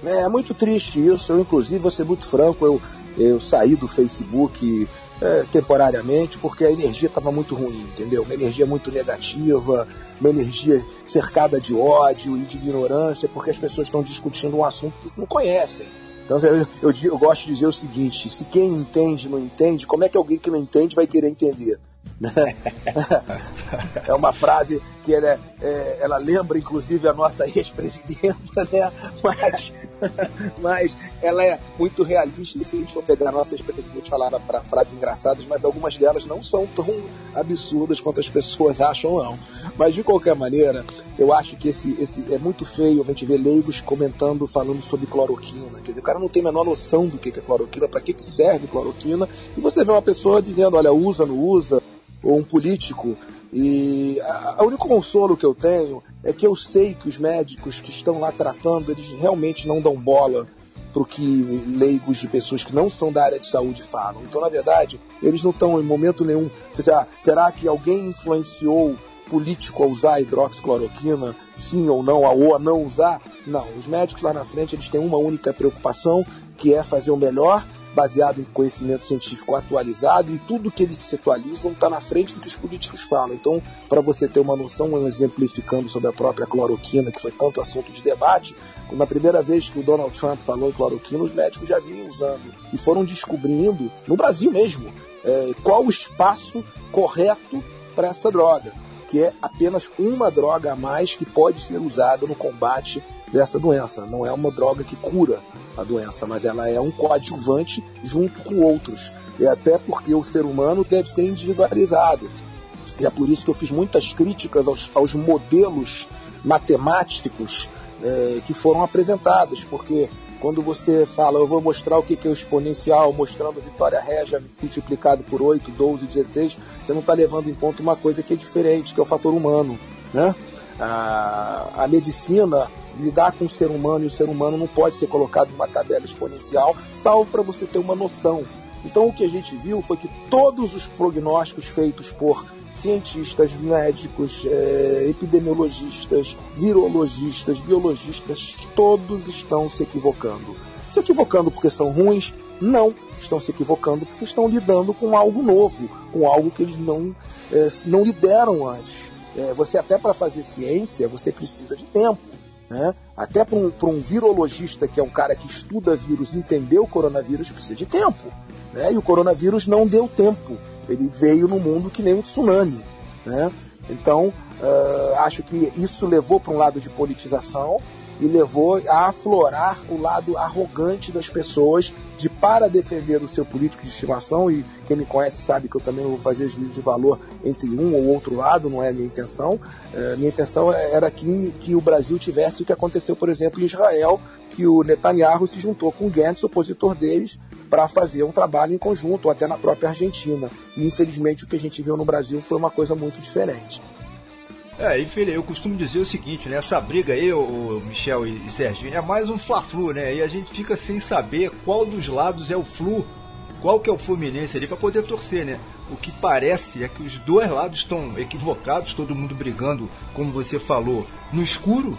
É, é muito triste isso. Eu, inclusive, vou ser muito franco, eu, eu saí do Facebook é, temporariamente, porque a energia estava muito ruim, entendeu? Uma energia muito negativa, uma energia cercada de ódio e de ignorância, porque as pessoas estão discutindo um assunto que não conhecem. Então eu, eu, eu, gosto de dizer o seguinte: se quem entende não entende, como é que alguém que não entende vai querer entender? [LAUGHS] [LAUGHS] é uma frase que ela, é, é, ela lembra inclusive a nossa [LAUGHS] ex-presidenta, né? Mas, [LAUGHS] mas ela é muito realista. E se a gente for pegar a nossa ex-presidente falava para frases engraçadas, mas algumas delas não são tão absurdas quanto as pessoas acham, não. Mas de qualquer maneira, eu acho que esse, esse é muito feio a gente ver leigos comentando, falando sobre cloroquina. Quer dizer, o cara não tem a menor noção do que é cloroquina, para que serve cloroquina, e você vê uma pessoa dizendo, olha, usa, não usa, ou um político. E o único consolo que eu tenho é que eu sei que os médicos que estão lá tratando, eles realmente não dão bola para o que leigos de pessoas que não são da área de saúde falam. Então, na verdade, eles não estão em momento nenhum. Será, será que alguém influenciou político a usar hidroxicloroquina, sim ou não, ou a não usar? Não. Os médicos lá na frente eles têm uma única preocupação, que é fazer o melhor baseado em conhecimento científico atualizado e tudo que eles se atualizam está na frente do que os políticos falam. Então, para você ter uma noção, exemplificando sobre a própria cloroquina, que foi tanto assunto de debate, na primeira vez que o Donald Trump falou em cloroquina, os médicos já vinham usando e foram descobrindo, no Brasil mesmo, é, qual o espaço correto para essa droga, que é apenas uma droga a mais que pode ser usada no combate dessa doença. Não é uma droga que cura a doença, mas ela é um coadjuvante junto com outros. E até porque o ser humano deve ser individualizado. E é por isso que eu fiz muitas críticas aos, aos modelos matemáticos é, que foram apresentados, porque quando você fala, eu vou mostrar o que é o exponencial, mostrando Vitória Régia multiplicado por 8, 12, 16, você não está levando em conta uma coisa que é diferente, que é o fator humano. Né? A, a medicina lidar com o ser humano e o ser humano não pode ser colocado em uma tabela exponencial, salvo para você ter uma noção. Então o que a gente viu foi que todos os prognósticos feitos por cientistas, médicos, é, epidemiologistas, virologistas, biologistas, todos estão se equivocando. Se equivocando porque são ruins? Não. Estão se equivocando porque estão lidando com algo novo, com algo que eles não, é, não lideram antes. É, você até para fazer ciência, você precisa de tempo. Né? Até para um, um virologista, que é um cara que estuda vírus, entender o coronavírus, precisa de tempo. Né? E o coronavírus não deu tempo. Ele veio no mundo que nem um tsunami. Né? Então, uh, acho que isso levou para um lado de politização e levou a aflorar o lado arrogante das pessoas de para defender o seu político de estimação e quem me conhece sabe que eu também não vou fazer juízo de valor entre um ou outro lado, não é a minha intenção. Uh, minha intenção era que, que o Brasil tivesse o que aconteceu, por exemplo, em Israel, que o Netanyahu se juntou com o Gantz, opositor deles, para fazer um trabalho em conjunto, até na própria Argentina. E, infelizmente, o que a gente viu no Brasil foi uma coisa muito diferente. É, e filho, eu costumo dizer o seguinte, né? Essa briga aí, o Michel e, e Serginho, é mais um fla-flu, né? E a gente fica sem saber qual dos lados é o flu, qual que é o Fluminense ali para poder torcer, né? O que parece é que os dois lados estão equivocados, todo mundo brigando, como você falou, no escuro,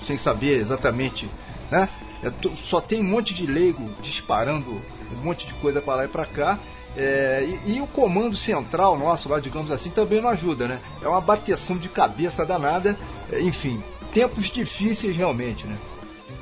sem saber exatamente, né? É, só tem um monte de leigo disparando um monte de coisa para lá e para cá. É, e, e, o comando central nosso, lá, digamos assim, também não ajuda, né? É uma bateção de cabeça danada. É, enfim, tempos difíceis realmente, né?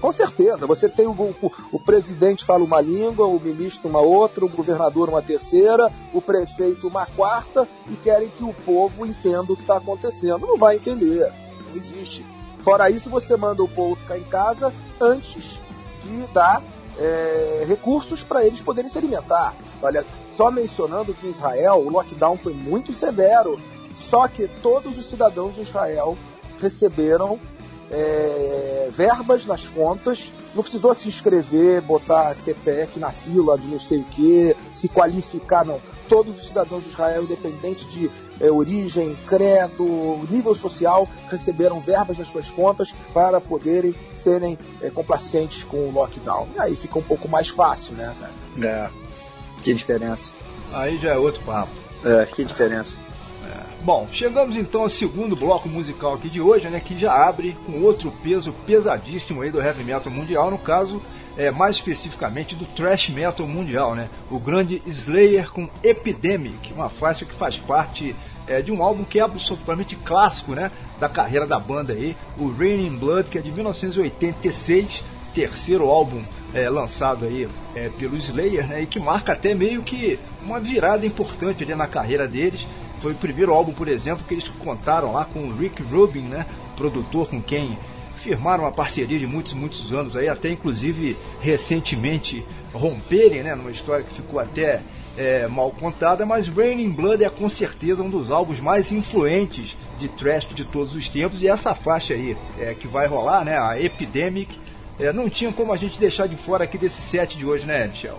Com certeza, você tem o, o, o, presidente fala uma língua, o ministro uma outra, o governador uma terceira, o prefeito uma quarta e querem que o povo entenda o que está acontecendo. Não vai entender, não existe. Fora isso, você manda o povo ficar em casa antes de dar é, recursos para eles poderem se alimentar. Olha, só mencionando que em Israel o lockdown foi muito severo, só que todos os cidadãos de Israel receberam é, verbas nas contas, não precisou se inscrever, botar CPF na fila de não sei o que, se qualificar, não. Todos os cidadãos de Israel, independente de é, origem, credo, nível social, receberam verbas nas suas contas para poderem serem é, complacentes com o lockdown. E aí fica um pouco mais fácil, né, cara? É, que diferença. Aí já é outro papo. É, que diferença. É. Bom, chegamos então ao segundo bloco musical aqui de hoje, né, que já abre com outro peso pesadíssimo aí do heavy metal mundial, no caso, é, mais especificamente do thrash metal mundial, né? O grande Slayer com Epidemic, uma faixa que faz parte é, de um álbum que é absolutamente clássico, né? Da carreira da banda aí, o Raining Blood, que é de 1986, terceiro álbum é, lançado aí é, pelo Slayer, né? E que marca até meio que uma virada importante ali na carreira deles. Foi o primeiro álbum, por exemplo, que eles contaram lá com o Rick Rubin, né? Produtor com quem firmaram uma parceria de muitos, muitos anos aí, até inclusive recentemente romperem, né? Numa história que ficou até é, mal contada, mas Raining Blood é com certeza um dos álbuns mais influentes de thrash de todos os tempos e essa faixa aí é, que vai rolar, né? A Epidemic, é, não tinha como a gente deixar de fora aqui desse set de hoje, né, Michel?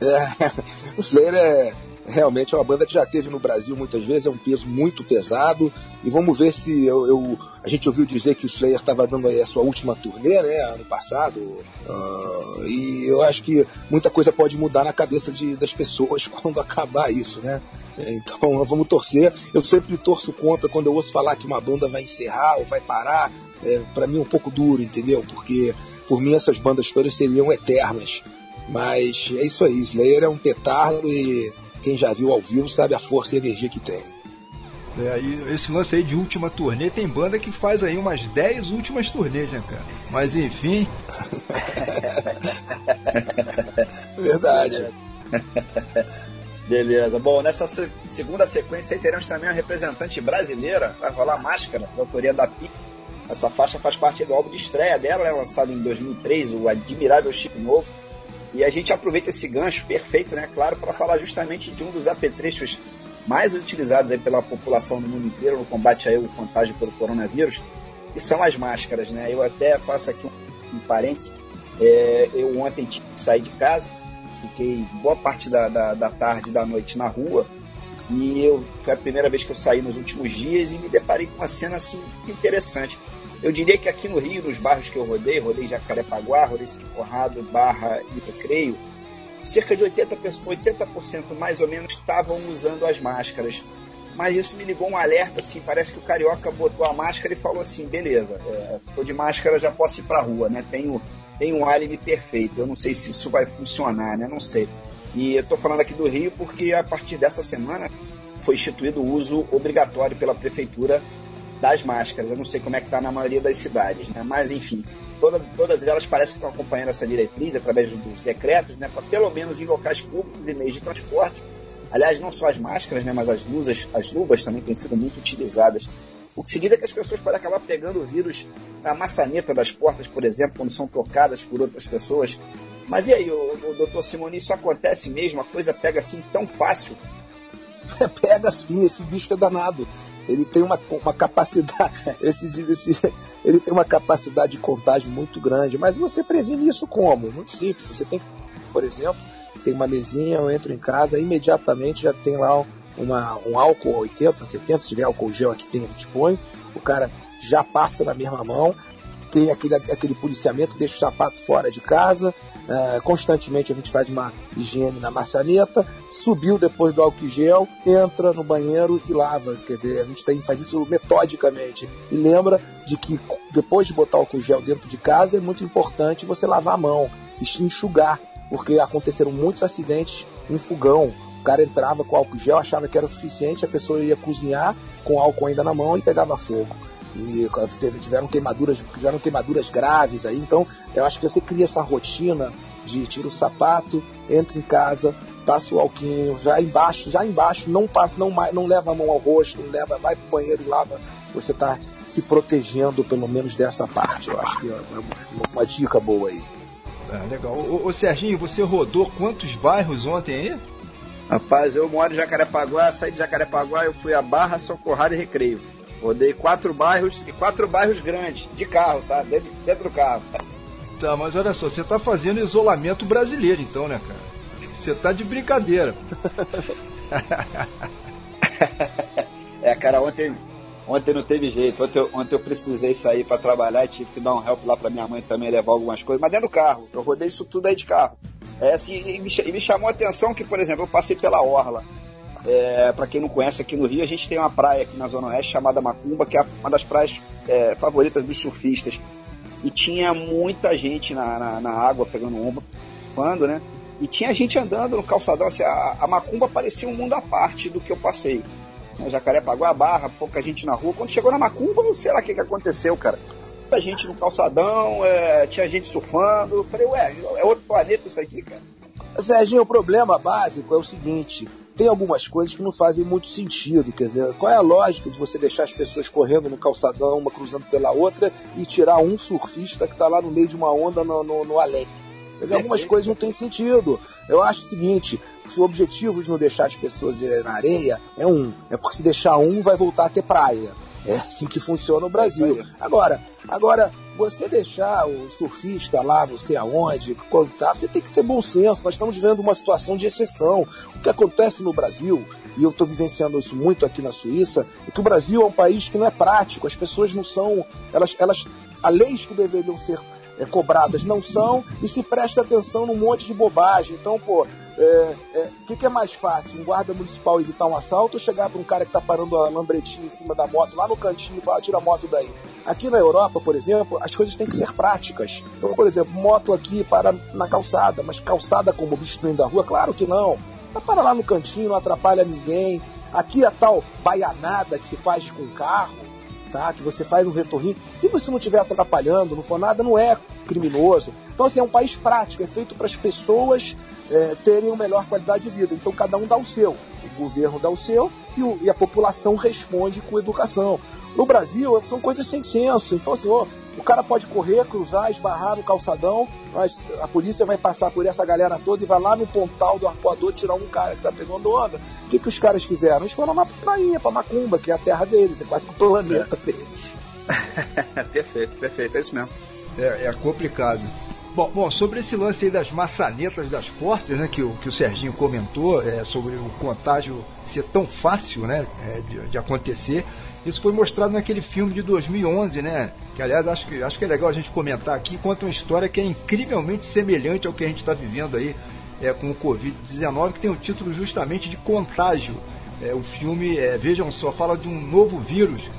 É, [LAUGHS] o Slayer é realmente é uma banda que já teve no Brasil muitas vezes, é um peso muito pesado. E vamos ver se eu, eu a gente ouviu dizer que o Slayer estava dando aí a sua última turnê, né, ano passado. Uh, e eu acho que muita coisa pode mudar na cabeça de, das pessoas [LAUGHS] quando acabar isso, né? Então [LAUGHS] vamos torcer. Eu sempre torço contra quando eu ouço falar que uma banda vai encerrar ou vai parar. É, para mim é um pouco duro, entendeu? Porque por mim essas bandas todas seriam eternas. Mas é isso aí, Slayer é um petardo e quem já viu ao vivo sabe a força e a energia que tem. É, e esse lance aí de última turnê, tem banda que faz aí umas 10 últimas turnês, né, cara? Mas enfim. [LAUGHS] Verdade. Beleza. Bom, nessa segunda sequência aí teremos também uma representante brasileira, vai rolar Máscara, da autoria da Pi. Essa faixa faz parte do álbum de estreia dela, é lançado em 2003, o Admirável Chip Novo e a gente aproveita esse gancho perfeito, né, claro, para falar justamente de um dos apetrechos mais utilizados aí pela população no mundo inteiro no combate ao contágio pelo coronavírus, que são as máscaras, né? Eu até faço aqui um, um parênteses. É, eu ontem sair de casa, fiquei boa parte da, da, da tarde da noite na rua, e eu, foi a primeira vez que eu saí nos últimos dias e me deparei com uma cena assim interessante. Eu diria que aqui no Rio, nos bairros que eu rodei, rodei Jacarepaguá, rodei Corrado, Barra e Recreio, cerca de 80%, 80% mais ou menos estavam usando as máscaras. mas isso me ligou um alerta, assim, parece que o carioca botou a máscara e falou assim, beleza, é, tô de máscara, já posso ir pra rua, né? Tenho, tenho um álibi perfeito. Eu não sei se isso vai funcionar, né? Não sei. E eu tô falando aqui do Rio porque a partir dessa semana foi instituído o uso obrigatório pela prefeitura das máscaras. Eu não sei como é que está na maioria das cidades, né? Mas enfim, toda, todas elas parecem que estão acompanhando essa diretriz através dos decretos, né? Para pelo menos em locais públicos e meios de transporte. Aliás, não só as máscaras, né? Mas as luzes, as luvas também têm sido muito utilizadas. O que se diz é que as pessoas podem acabar pegando o vírus na maçaneta das portas, por exemplo, quando são tocadas por outras pessoas. Mas e aí, o, o doutor Simoni, isso acontece mesmo? A coisa pega assim tão fácil? [LAUGHS] pega sim, esse bicho é danado. Ele tem uma, uma capacidade, [LAUGHS] esse, esse, ele tem uma capacidade de contágio muito grande, mas você previne isso como? Muito simples. Você tem por exemplo, tem uma mesinha, eu entro em casa, imediatamente já tem lá uma, um álcool 80, 70, se tiver álcool gel aqui tem, põe, o cara já passa na mesma mão, tem aquele, aquele policiamento, deixa o sapato fora de casa, é, constantemente a gente faz uma higiene na maçaneta, subiu depois do álcool gel, entra no banheiro e lava. Quer dizer, a gente tem, faz isso metodicamente. E lembra de que depois de botar o álcool gel dentro de casa é muito importante você lavar a mão e enxugar, porque aconteceram muitos acidentes em fogão. O cara entrava com álcool gel, achava que era suficiente, a pessoa ia cozinhar com álcool ainda na mão e pegava fogo e teve, tiveram queimaduras, tiveram queimaduras graves aí. Então, eu acho que você cria essa rotina de tira o sapato, entra em casa, passa o alquinho, já embaixo, já embaixo, não passa, não, não leva a mão ao rosto, não leva, vai pro banheiro e lava. Você está se protegendo pelo menos dessa parte. Eu acho que é uma, uma dica boa aí. Ah, legal. Ô, ô, Serginho, você rodou quantos bairros ontem aí? Rapaz, eu moro em Jacarepaguá, saí de Jacarepaguá, eu fui a Barra, Socorrado e Recreio. Rodei quatro bairros e quatro bairros grandes, de carro, tá? Dentro, dentro do carro. Tá, mas olha só, você tá fazendo isolamento brasileiro então, né, cara? Você tá de brincadeira. [LAUGHS] é, cara, ontem, ontem não teve jeito. Ontem eu, ontem eu precisei sair para trabalhar e tive que dar um help lá para minha mãe também levar algumas coisas, mas dentro do carro. Eu rodei isso tudo aí de carro. É, assim, e me, e me chamou a atenção que, por exemplo, eu passei pela Orla. É, para quem não conhece, aqui no Rio a gente tem uma praia aqui na Zona Oeste chamada Macumba, que é uma das praias é, favoritas dos surfistas. E tinha muita gente na, na, na água pegando ombro, surfando, né? E tinha gente andando no calçadão, assim, a, a Macumba parecia um mundo à parte do que eu passei. Né? Jacarepaguá, Barra, pouca gente na rua. Quando chegou na Macumba, não sei lá o que, que aconteceu, cara. Muita gente no calçadão, é, tinha gente surfando. Eu falei, ué, é outro planeta isso aqui, cara. Serginho, o problema básico é o seguinte: tem algumas coisas que não fazem muito sentido. Quer dizer, qual é a lógica de você deixar as pessoas correndo no calçadão, uma cruzando pela outra, e tirar um surfista que está lá no meio de uma onda no, no, no além? Quer dizer, algumas coisas não têm sentido. Eu acho o seguinte: se o objetivo de não deixar as pessoas irem na areia é um, é porque se deixar um, vai voltar a ter praia. É assim que funciona o Brasil. Agora, agora você deixar o surfista lá, não sei aonde, contar, você tem que ter bom senso. Nós estamos vivendo uma situação de exceção. O que acontece no Brasil, e eu estou vivenciando isso muito aqui na Suíça, é que o Brasil é um país que não é prático. As pessoas não são, elas, elas, há leis que deveriam ser é, cobradas não são e se presta atenção num monte de bobagem. Então, pô, o é, é, que, que, é mais fácil? Um guarda municipal evitar um assalto ou chegar para um cara que está parando a lambretinha em cima da moto lá no cantinho e falar, tira a moto daí? Aqui na Europa, por exemplo, as coisas têm que ser práticas. Então, por exemplo, moto aqui para na calçada, mas calçada como obstruindo a rua? Claro que não. Para lá no cantinho, não atrapalha ninguém. Aqui a tal baianada que se faz com carro, tá? Que você faz um retorninho. Se você não estiver atrapalhando, não for nada, não é criminoso. Então, assim, é um país prático, é feito para as pessoas é, terem uma melhor qualidade de vida. Então, cada um dá o seu. O governo dá o seu e, o, e a população responde com educação. No Brasil, são coisas sem senso. Então, assim, ó, o cara pode correr, cruzar, esbarrar no calçadão, mas a polícia vai passar por essa galera toda e vai lá no pontal do arpoador tirar um cara que tá pegando onda. O que, que os caras fizeram? Eles foram lá pra prainha, pra Macumba, que é a terra deles, é quase o planeta é. deles. [LAUGHS] perfeito, perfeito, é isso mesmo. É, é complicado. Bom, bom, sobre esse lance aí das maçanetas das portas, né, que o, que o Serginho comentou, é, sobre o contágio ser tão fácil, né, é, de, de, acontecer, isso foi mostrado naquele filme de 2011, né, que aliás acho que, acho que é legal a gente comentar aqui, conta uma história que é incrivelmente semelhante ao que a gente está vivendo aí é, com o Covid-19, que tem o título justamente de Contágio, É, o filme, é, vejam só, fala de um novo vírus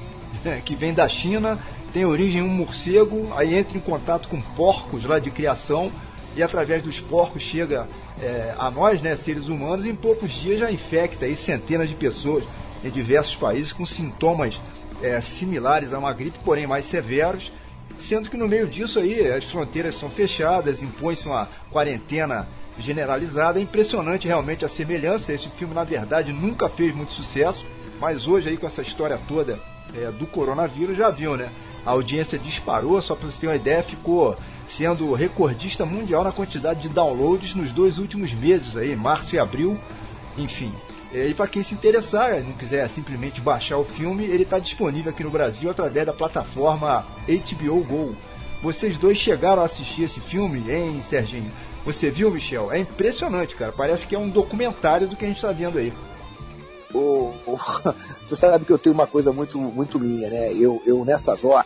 né, que vem da China, tem origem em um morcego, aí entra em contato com porcos lá de criação e através dos porcos chega é, a nós, né, seres humanos, e em poucos dias já infecta aí centenas de pessoas em diversos países com sintomas é, similares a uma gripe, porém mais severos, sendo que no meio disso aí as fronteiras são fechadas, impõe-se uma quarentena generalizada. É impressionante realmente a semelhança. Esse filme, na verdade, nunca fez muito sucesso, mas hoje aí com essa história toda é, do coronavírus, já viu, né? A audiência disparou, só para você ter uma ideia, ficou sendo recordista mundial na quantidade de downloads nos dois últimos meses aí, março e abril, enfim. E para quem se interessar, não quiser simplesmente baixar o filme, ele está disponível aqui no Brasil através da plataforma HBO Go. Vocês dois chegaram a assistir esse filme, hein, Serginho? Você viu, Michel? É impressionante, cara. Parece que é um documentário do que a gente está vendo aí. Oh, oh, [LAUGHS] você sabe que eu tenho uma coisa muito, muito minha, né? Eu, eu nessas horas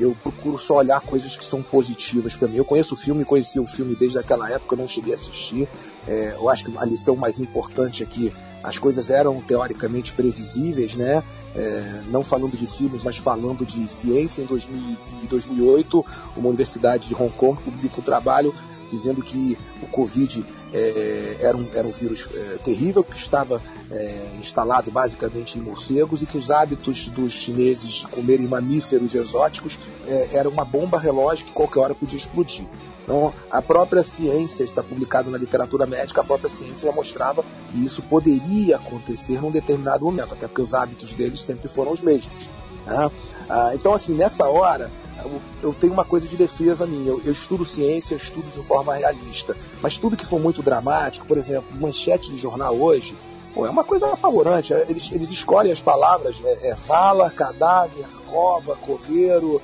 eu procuro só olhar coisas que são positivas para mim. Eu conheço o filme, conheci o filme desde aquela época, não cheguei a assistir. É, eu acho que a lição mais importante aqui, as coisas eram teoricamente previsíveis, né? É, não falando de filmes, mas falando de ciência. Em 2000, 2008, uma universidade de Hong Kong publica um trabalho dizendo que o Covid é, era, um, era um vírus é, terrível que estava é, instalado basicamente em morcegos e que os hábitos dos chineses de comerem mamíferos exóticos é, era uma bomba relógio que qualquer hora podia explodir. Então, a própria ciência está publicado na literatura médica, a própria ciência já mostrava que isso poderia acontecer num determinado momento, até porque os hábitos deles sempre foram os mesmos. Né? Ah, então, assim, nessa hora, eu tenho uma coisa de defesa minha. Eu, eu, estudo ciência, eu estudo de forma realista. Mas tudo que for muito dramático, por exemplo, manchete de jornal hoje, pô, é uma coisa apavorante. Eles, eles escolhem as palavras, é, é vala, cadáver, cova, coveiro,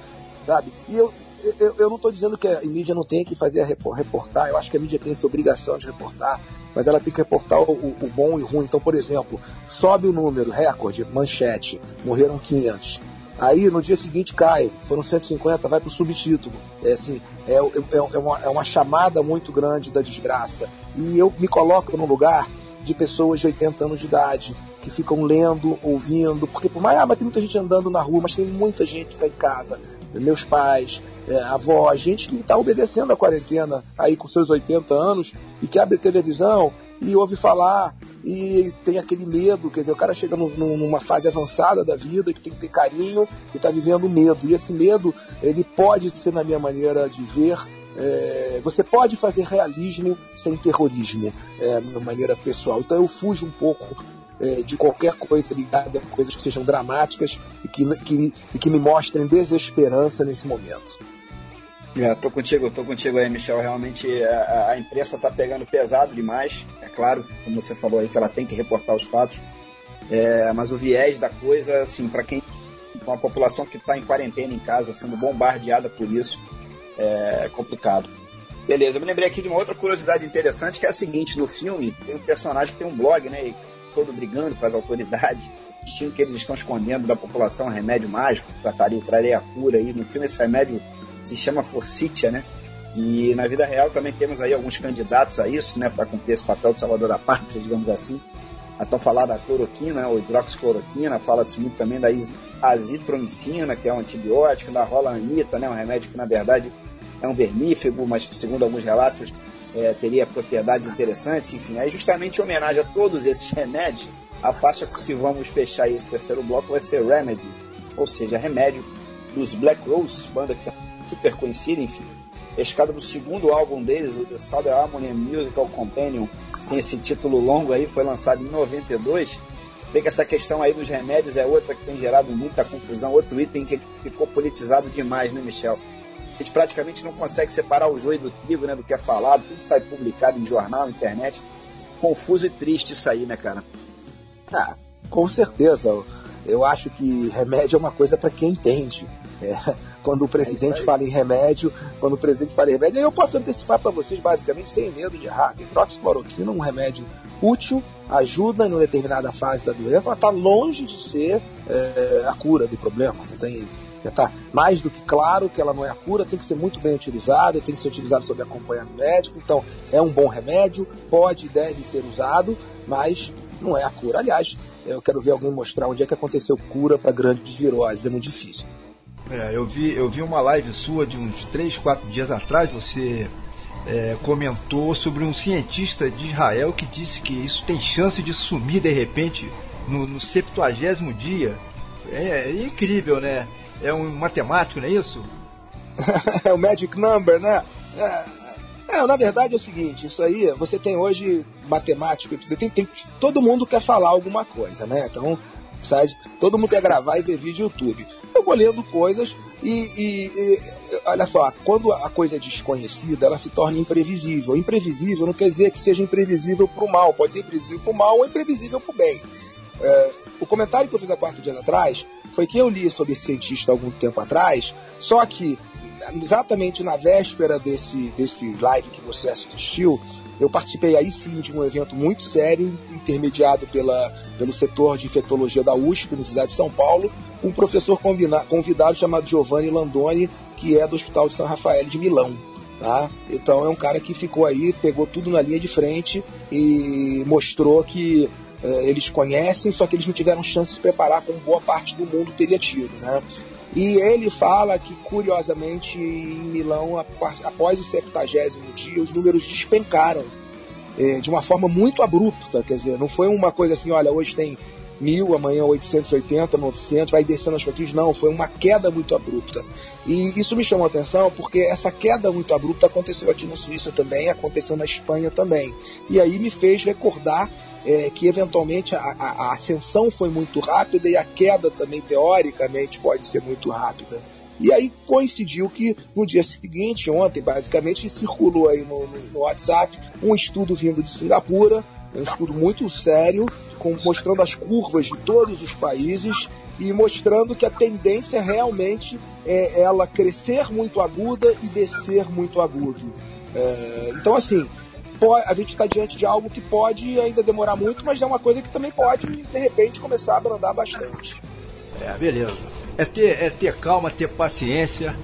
sabe? E eu, eu, eu não estou dizendo que a mídia não tem que fazer reportar, eu acho que a mídia tem essa obrigação de reportar, mas ela tem que reportar o, o bom e o ruim. Então, por exemplo, sobe o número, recorde, manchete, morreram 500 Aí no dia seguinte cai, foram 150, vai para o subtítulo. É assim, é, é, é, uma, é uma chamada muito grande da desgraça. E eu me coloco no lugar de pessoas de 80 anos de idade, que ficam lendo, ouvindo, porque por mais, ah, mas tem muita gente andando na rua, mas tem muita gente que está em casa. Meus pais, é, avó, gente que está obedecendo a quarentena aí com seus 80 anos e que abre televisão e ouve falar e tem aquele medo, quer dizer, o cara chega no, numa fase avançada da vida que tem que ter carinho e está vivendo medo. E esse medo, ele pode ser, na minha maneira de ver, é, você pode fazer realismo sem terrorismo, é, de maneira pessoal. Então eu fujo um pouco é, de qualquer coisa ligada a coisas que sejam dramáticas e que, que, e que me mostrem desesperança nesse momento. É, tô contigo, tô contigo aí, Michel. Realmente a, a imprensa tá pegando pesado demais. É claro, como você falou aí, que ela tem que reportar os fatos. É, mas o viés da coisa, assim, para quem. Com a população que está em quarentena em casa, sendo bombardeada por isso, é complicado. Beleza, eu me lembrei aqui de uma outra curiosidade interessante, que é a seguinte: no filme, tem um personagem que tem um blog, né? Todo brigando com as autoridades, destino que eles estão escondendo da população, um remédio mágico, trataria, traria a cura aí. No filme, esse remédio se chama Forsythia, né? E na vida real também temos aí alguns candidatos a isso, né, para cumprir esse papel de salvador da pátria, digamos assim. A tão falada cloroquina, ou hidroxicloroquina, fala-se muito também da azitromicina, que é um antibiótico, da rolanita, né, um remédio que na verdade é um vermífugo, mas que segundo alguns relatos é, teria propriedades interessantes, enfim. Aí justamente em homenagem a todos esses remédios, a faixa que vamos fechar esse terceiro bloco vai ser Remedy, ou seja, remédio dos Black Rose, banda que super conhecida, enfim. É escada do segundo álbum deles, o The Southern Harmony Musical Companion, tem esse título longo aí, foi lançado em 92. Vê que essa questão aí dos remédios é outra que tem gerado muita confusão, outro item que ficou politizado demais, né, Michel? A gente praticamente não consegue separar o joio do trigo, né, do que é falado, tudo sai publicado em jornal, internet. Confuso e triste isso aí, né, cara? Ah, com certeza. Eu acho que remédio é uma coisa para quem entende. É, quando o presidente é fala em remédio, quando o presidente fala em remédio, eu posso antecipar para vocês basicamente sem medo de errar. Hidroxicloroquina é um remédio útil, ajuda em uma determinada fase da doença, mas está longe de ser é, a cura do problema. Tem, já está mais do que claro que ela não é a cura, tem que ser muito bem utilizado, tem que ser utilizado sob acompanhamento médico. Então, é um bom remédio, pode e deve ser usado, mas não é a cura. Aliás, Eu quero ver alguém mostrar onde é que aconteceu cura para grandes viroses. É muito difícil. É, eu vi, eu vi uma live sua de uns 3, 4 dias atrás, você é, comentou sobre um cientista de Israel que disse que isso tem chance de sumir de repente no, no 70 dia. É, é, incrível, né? É um matemático, não é isso? [LAUGHS] é o Magic Number, né? É, é, na verdade é o seguinte, isso aí, você tem hoje matemático, tem, tem, todo mundo quer falar alguma coisa, né? Então, todo mundo quer gravar e ver vídeo no YouTube. Eu vou lendo coisas e, e, e, olha só, quando a coisa é desconhecida, ela se torna imprevisível. Imprevisível não quer dizer que seja imprevisível para o mal, pode ser imprevisível para o mal ou imprevisível para o bem. É, o comentário que eu fiz há quatro dias atrás foi que eu li sobre esse cientista algum tempo atrás, só que exatamente na véspera desse, desse live que você assistiu, eu participei aí sim de um evento muito sério, intermediado pela, pelo setor de infectologia da USP, Universidade de São Paulo, com um professor convidado chamado Giovanni Landoni, que é do Hospital de São Rafael de Milão. Tá? Então é um cara que ficou aí, pegou tudo na linha de frente e mostrou que eh, eles conhecem, só que eles não tiveram chance de se preparar como boa parte do mundo teria tido. Né? E ele fala que, curiosamente, em Milão, após o 70 dia, os números despencaram é, de uma forma muito abrupta. Quer dizer, não foi uma coisa assim, olha, hoje tem mil, amanhã 880, 900, vai descendo aos pouquinhos. Não, foi uma queda muito abrupta. E isso me chamou a atenção porque essa queda muito abrupta aconteceu aqui na Suíça também, aconteceu na Espanha também. E aí me fez recordar é, que eventualmente a, a, a, ascensão foi muito rápida e a queda também, teoricamente, pode ser muito rápida. E aí coincidiu que no dia seguinte, ontem, basicamente, circulou aí no, no WhatsApp um estudo vindo de Singapura, um estudo muito sério, com, mostrando as curvas de todos os países e mostrando que a tendência realmente é ela crescer muito aguda e descer muito agudo. É, então, assim, a gente está diante de algo que pode ainda demorar muito, mas é uma coisa que também pode, de repente, começar a abrandar bastante. É, beleza. É ter, é ter calma, ter paciência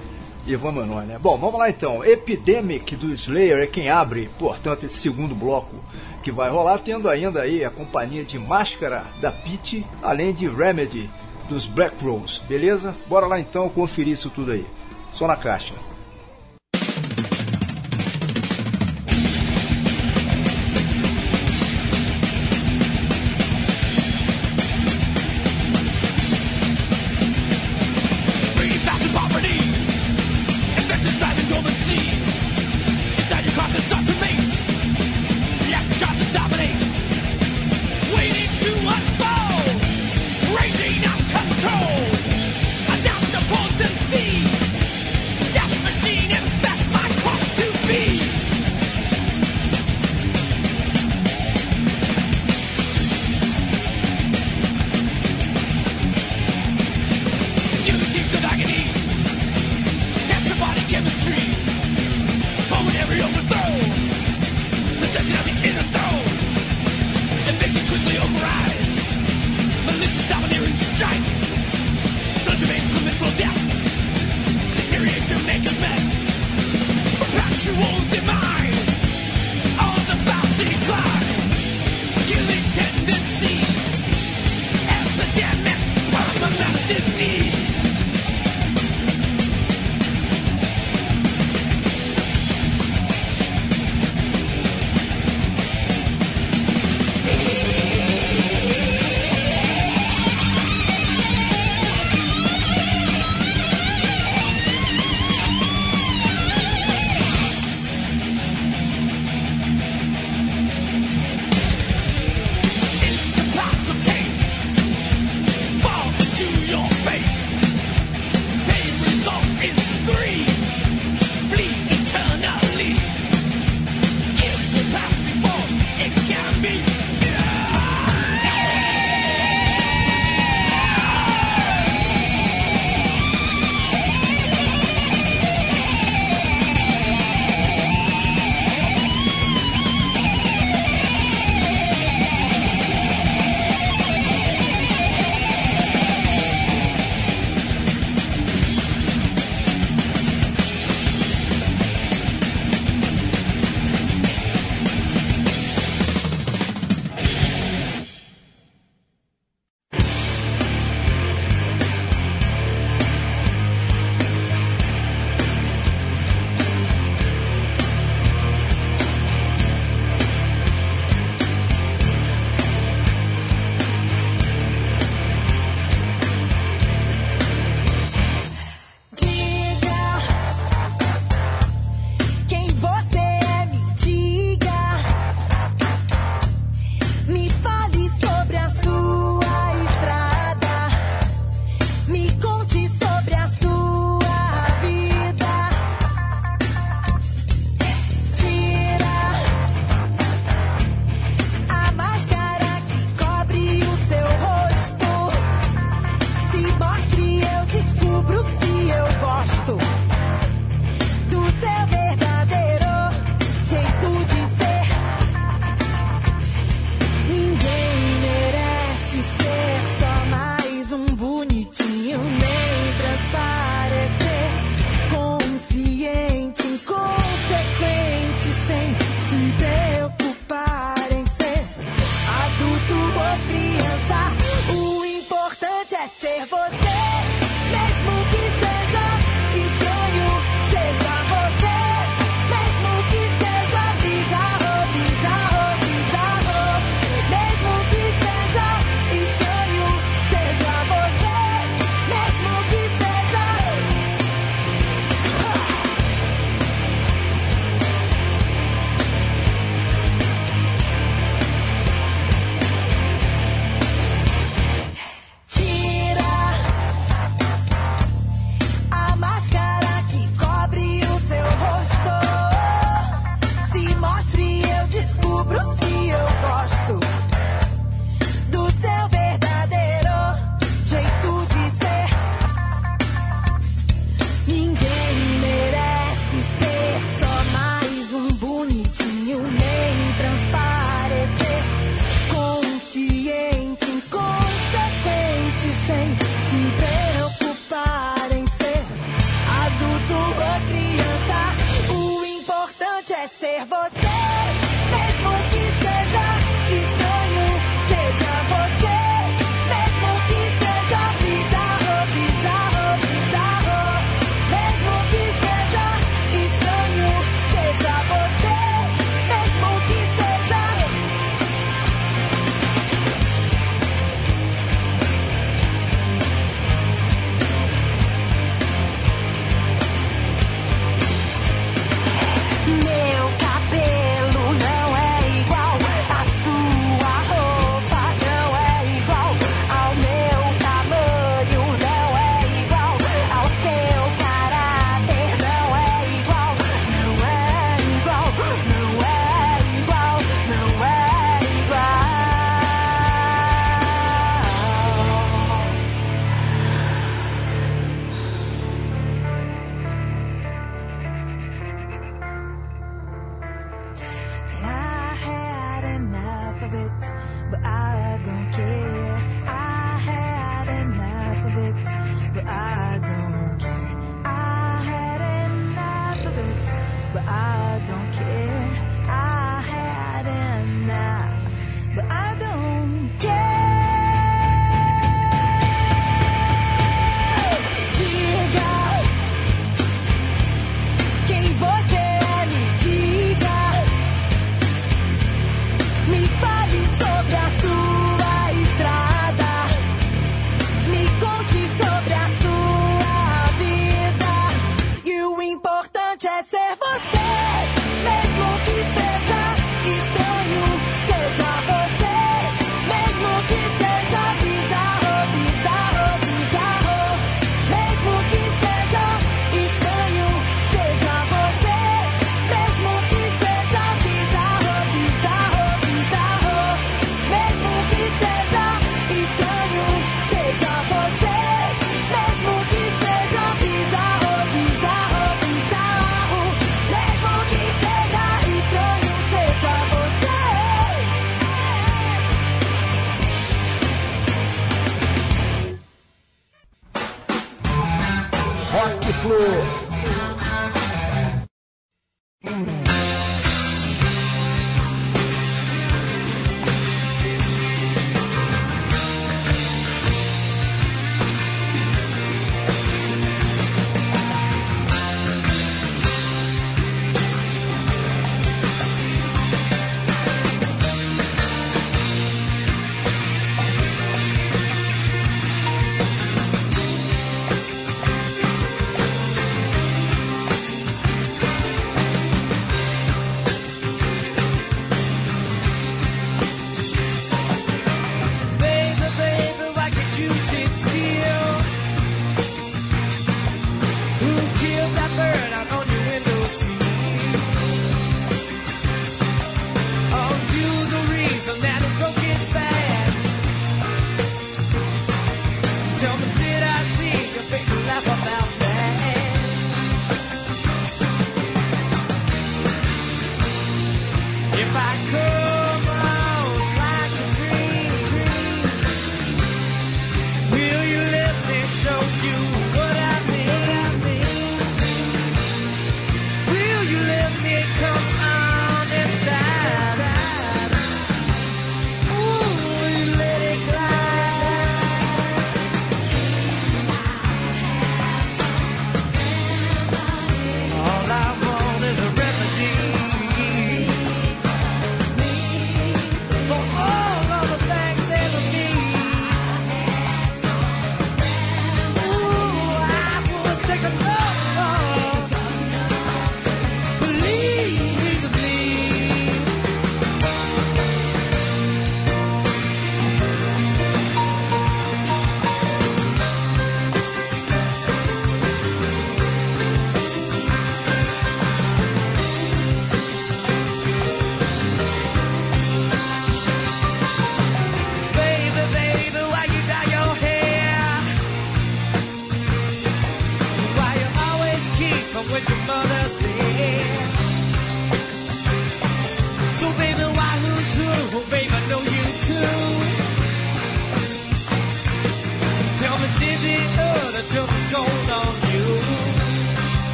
e vamos nós, né? Bom, vamos lá então. Epidemic do Slayer é quem abre, portanto, esse segundo bloco que vai rolar, tendo ainda aí a companhia de Máscara da Pit, além de Remedy dos Black Rose, beleza? Bora lá então conferir isso tudo aí. Só na caixa.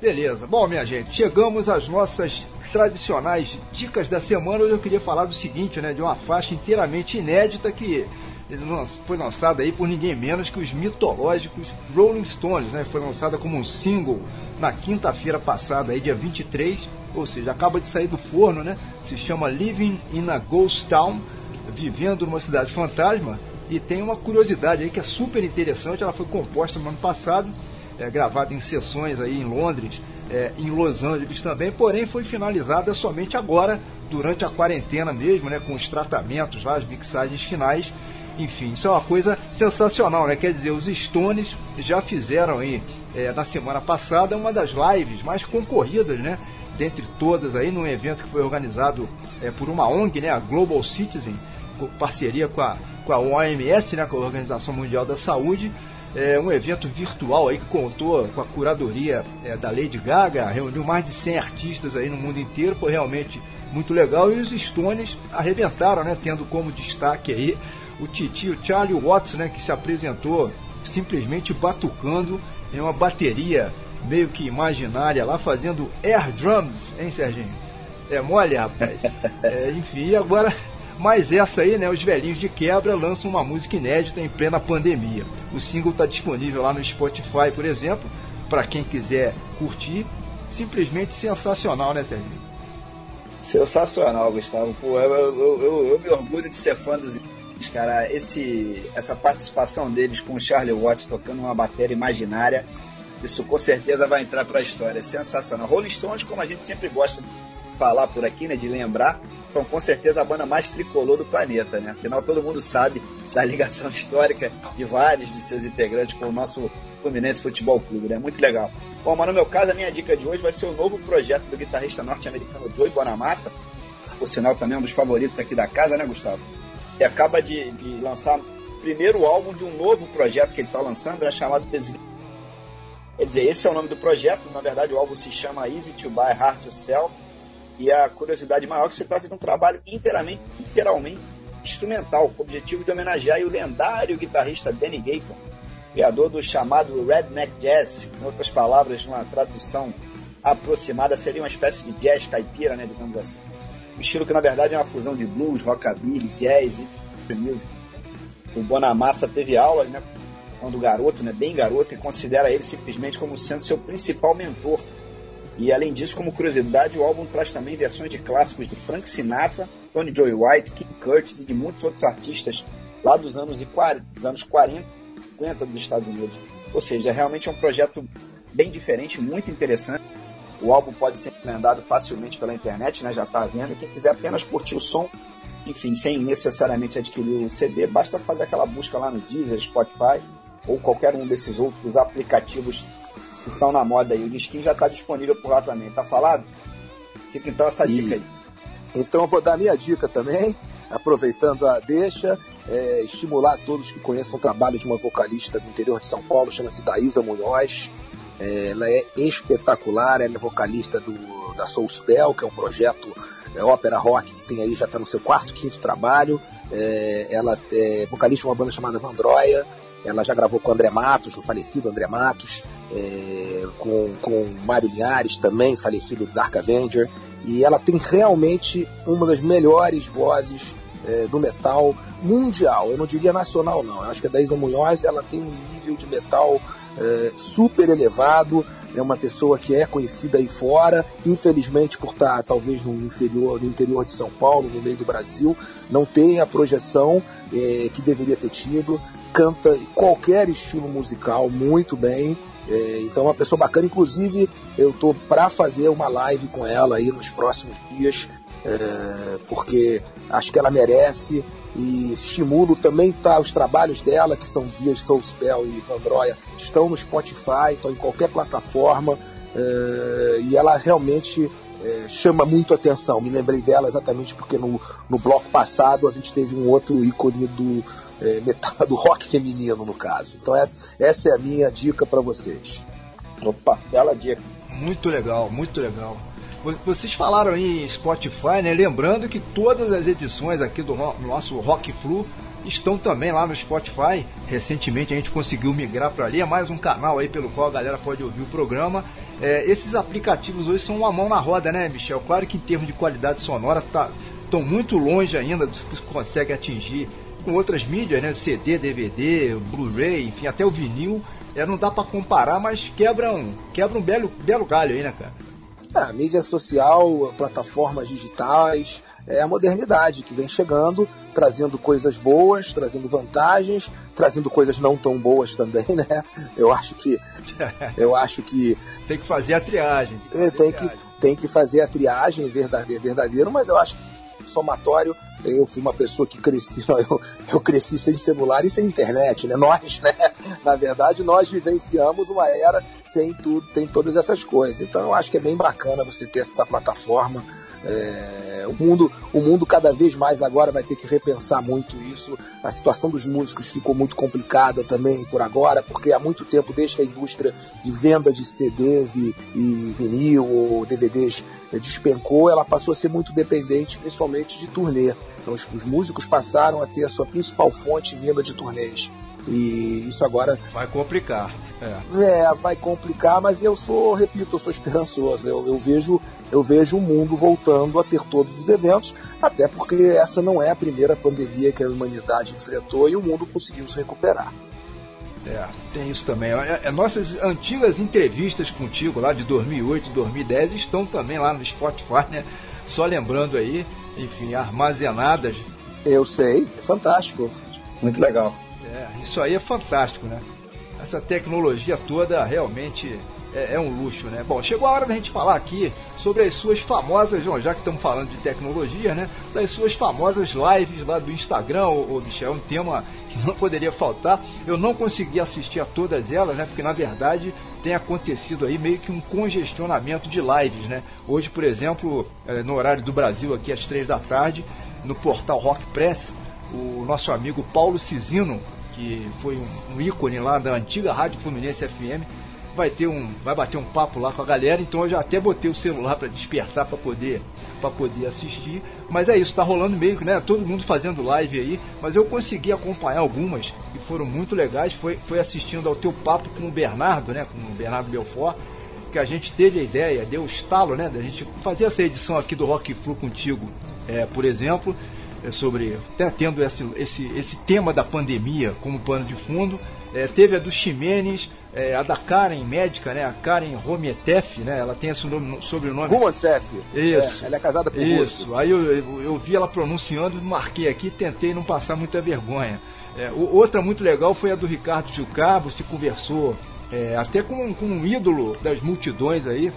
Beleza. Bom, minha gente, chegamos às nossas tradicionais dicas da semana. Hoje eu queria falar do seguinte, né? De uma faixa inteiramente inédita que foi lançada aí por ninguém menos que os mitológicos Rolling Stones, né? Foi lançada como um single na quinta-feira passada, aí, dia 23, ou seja, acaba de sair do forno, né? Se chama Living in a Ghost Town, vivendo numa cidade fantasma. E tem uma curiosidade aí que é super interessante. Ela foi composta no ano passado, é, gravada em sessões aí em Londres, é, em Los Angeles também, porém foi finalizada somente agora, durante a quarentena mesmo, né? Com os tratamentos lá, as mixagens finais enfim, isso é uma coisa sensacional, né? Quer dizer, os Stones já fizeram aí é, na semana passada uma das lives mais concorridas, né? Dentre todas aí, num evento que foi organizado é, por uma ONG, né? A Global Citizen, parceria com a, com a OMS, né? Com a Organização Mundial da Saúde. É um evento virtual aí que contou com a curadoria é, da Lady Gaga, reuniu mais de 100 artistas aí no mundo inteiro, foi realmente muito legal e os Stones arrebentaram, né, tendo como destaque aí o titio Charlie Watts, né, que se apresentou simplesmente batucando em uma bateria meio que imaginária lá, fazendo air drums, hein, Serginho? É mole, rapaz. [LAUGHS] É, enfim, e agora, mais essa aí, né, os velhinhos de quebra lançam uma música inédita em plena pandemia. O single está disponível lá no Spotify, por exemplo, para quem quiser curtir. Simplesmente sensacional, né, Serginho? Sensacional, Gustavo. Pô, eu, eu, eu, eu me orgulho de ser fã dos cara, esse, essa participação deles com o Charlie Watts tocando uma bateria imaginária, isso com certeza vai entrar para a história. Sensacional. Rolling Stones, como a gente sempre gosta falar por aqui, né, de lembrar, são com certeza a banda mais tricolor do planeta, né? Afinal, todo mundo sabe da ligação [LAUGHS] histórica de vários de seus integrantes com o nosso Fluminense Futebol Clube, né? Muito legal. Bom, mas no meu caso, a minha dica de hoje vai ser o novo projeto do guitarrista norte-americano Joey Bonamassa, por sinal também um dos favoritos aqui da casa, né, Gustavo? Ele acaba de, de lançar o primeiro álbum de um novo projeto que ele está lançando, é chamado Quer dizer, esse é o nome do projeto, na verdade o álbum se chama Easy to Buy, Hard to Sell, e a curiosidade maior é que se trata de um trabalho inteiramente, literalmente instrumental, com o objetivo de homenagear o lendário guitarrista Benny Gayton, criador do chamado Redneck Jazz, em outras palavras, uma tradução aproximada, seria uma espécie de jazz caipira, né, digamos assim. Um estilo que na verdade é uma fusão de blues, rockabilly, jazz e music. O Bonamassa teve aulas, né, quando garoto, né, bem garoto, e considera ele simplesmente como sendo seu principal mentor. E além disso, como curiosidade, o álbum traz também versões de clássicos de Frank Sinatra, Tony Joy White, King Curtis e de muitos outros artistas lá dos anos, 40, dos anos 40, 50 dos Estados Unidos. Ou seja, realmente é um projeto bem diferente, muito interessante. O álbum pode ser encomendado facilmente pela internet, né? já está à venda. Quem quiser apenas curtir o som, enfim, sem necessariamente adquirir o CD, basta fazer aquela busca lá no Deezer, Spotify ou qualquer um desses outros aplicativos que estão na moda aí. O disquinho já está disponível por lá também. Tá falado? Fica então essa e... dica aí. Então eu vou dar minha dica também, aproveitando a deixa, é, estimular todos que conheçam o trabalho de uma vocalista do interior de São Paulo, chama-se Daísa Munhoz. É, ela é espetacular, ela é vocalista do, da Soul Spell, que é um projeto é, ópera rock que tem aí, já está no seu quarto, quinto trabalho. É, ela é vocalista de uma banda chamada Vandroia. Ela já gravou com o André Matos, o falecido André Matos, é, com, com Mário Linhares também, falecido Dark Avenger. E ela tem realmente uma das melhores vozes é, do metal mundial. Eu não diria nacional, não. Eu acho que a Daísa Munhoz ela tem um nível de metal é, super elevado, é uma pessoa que é conhecida aí fora, infelizmente por estar talvez no inferior, no interior de São Paulo, no meio do Brasil, não tem a projeção é, que deveria ter tido, canta qualquer estilo musical muito bem, é, então é uma pessoa bacana, inclusive eu tô para fazer uma live com ela aí nos próximos dias, é, porque acho que ela merece, e estimulo também tá os trabalhos dela, que são Vias Soulspell e Vandroia, estão no Spotify, estão em qualquer plataforma, é, e ela realmente é, chama muito atenção. Me lembrei dela exatamente porque no, no bloco passado a gente teve um outro ícone do, é, do rock feminino, no caso. Então é, essa é a minha dica para vocês. Opa, bela dica. Muito legal, muito legal. Vocês falaram em Spotify, né? Lembrando que todas as edições aqui do nosso Rock Flu estão também lá no Spotify. Recentemente a gente conseguiu migrar para ali, é mais um canal aí pelo qual a galera pode ouvir o programa. É, esses aplicativos hoje são uma mão na roda, né, Michel? Claro que em termos de qualidade sonora tá, estão muito longe ainda do que consegue atingir com outras mídias, né? CD, DVD, Blu-ray, enfim, até o vinil. É, não dá para comparar, mas quebra um, quebra um belo, belo galho aí, né, cara? É, mídia social, plataformas digitais, é a modernidade que vem chegando, trazendo coisas boas, trazendo vantagens, trazendo coisas não tão boas também, [LAUGHS] né? Eu acho que [LAUGHS] eu acho que tem que fazer a triagem. Tem que, é, tem, que tem que fazer a triagem verdadeiro, verdadeiro, mas eu acho que somatório eu fui uma pessoa que cresci, [LAUGHS] eu, eu cresci sem celular e sem internet, né? Nós, né? [LAUGHS] Na verdade, nós vivenciamos uma era sem tudo, tem todas essas coisas. Então eu acho que é bem bacana você ter essa plataforma. É, o, mundo, o mundo cada vez mais agora vai ter que repensar muito isso. A situação dos músicos ficou muito complicada também por agora, porque há muito tempo, desde que a indústria de venda de CDs e, e vinil ou DVDs despencou, ela passou a ser muito dependente, principalmente de turnê. Então os, os músicos passaram a ter a sua principal fonte vinda de turnês. E isso agora. Vai complicar. É. é. vai complicar, mas eu sou, repito, eu sou esperançoso. Eu, eu, vejo eu vejo o mundo voltando a ter todos os eventos, até porque essa não é a primeira pandemia que a humanidade enfrentou e o mundo conseguiu se recuperar. É, tem isso também. É, é, nossas antigas entrevistas contigo lá de 2008, 2010 estão também lá no Spotify, né? Só lembrando aí, enfim, armazenadas. Eu sei, é fantástico. Muito legal. É, isso aí é fantástico, né? Essa tecnologia toda realmente é, é, um luxo, né? Bom, chegou a hora da gente falar aqui sobre as suas famosas, João, já que estamos falando de tecnologia, né? Das suas famosas lives lá do Instagram, ô, ô Michel, é um tema que não poderia faltar. Eu não consegui assistir a todas elas, né? Porque na verdade tem acontecido aí meio que um congestionamento de lives, né? Hoje, por exemplo, é, no horário do Brasil, aqui às três da tarde, no portal Rock Press, o nosso amigo Paulo Cisino, que foi um, um ícone lá da antiga Rádio Fluminense FM, vai ter um, vai bater um papo lá com a galera, então eu já até botei o celular para despertar para poder para poder assistir. Mas é isso, tá rolando meio que, né, todo mundo fazendo live aí, mas eu consegui acompanhar algumas e foram muito legais. Foi foi assistindo ao teu papo com o Bernardo, né, com o Bernardo Belfort, que a gente teve a ideia, deu o estalo, né, da gente fazer essa edição aqui do Rock Flu contigo, é, por exemplo, sobre até tendo esse, esse, esse tema da pandemia como pano de fundo. É, teve a do Ximenes, é, a da Karen, médica, né? A Karen Romietef, né? Ela tem esse nome, sobrenome. Romancef. Isso. É, ela é casada por Isso. Russo. Aí eu, eu, eu, vi ela pronunciando, marquei aqui tentei não passar muita vergonha. É, outra muito legal foi a do Ricardo Gilcabo, se conversou é, até com, com um ídolo das multidões aí,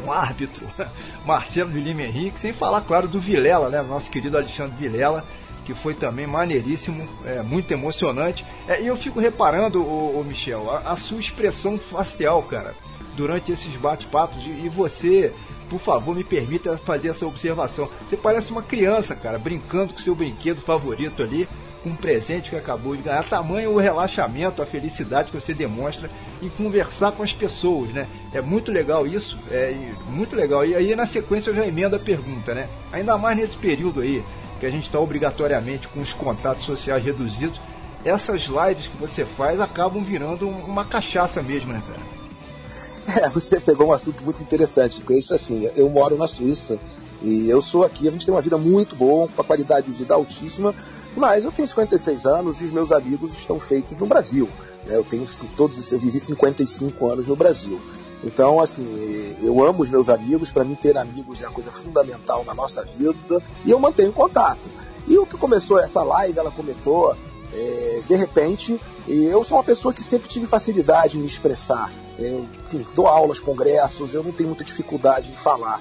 um árbitro, [LAUGHS] Marcelo de Lima Henrique, sem falar, claro, do Vilela, né? Nosso querido Alexandre Vilela que foi também maneiríssimo, é, muito emocionante. É, e eu fico reparando, o, Michel, a, a, sua expressão facial, cara, durante esses bate-papos. E você, por favor, me permita fazer essa observação. Você parece uma criança, cara, brincando com seu brinquedo favorito ali, com um presente que acabou de ganhar. Tamanho o relaxamento, a felicidade que você demonstra em conversar com as pessoas, né? É muito legal isso, é muito legal. E aí, na sequência, eu já emendo a pergunta, né? Ainda mais nesse período aí que a gente está obrigatoriamente com os contatos sociais reduzidos, essas lives que você faz acabam virando uma cachaça mesmo, né, cara? É, você pegou um assunto muito interessante, porque isso assim, eu moro na Suíça e eu sou aqui, a gente tem uma vida muito boa, com a qualidade de vida altíssima, mas eu tenho 56 anos e os meus amigos estão feitos no Brasil. Né? Eu tenho todos, eu vivi 55 anos no Brasil. Então, assim, eu amo os meus amigos, para mim ter amigos é uma coisa fundamental na nossa vida e eu mantenho contato. E o que começou essa live, ela começou é, de repente, eu sou uma pessoa que sempre tive facilidade em me expressar. Eu, enfim, dou aulas, congressos, eu não tenho muita dificuldade em falar.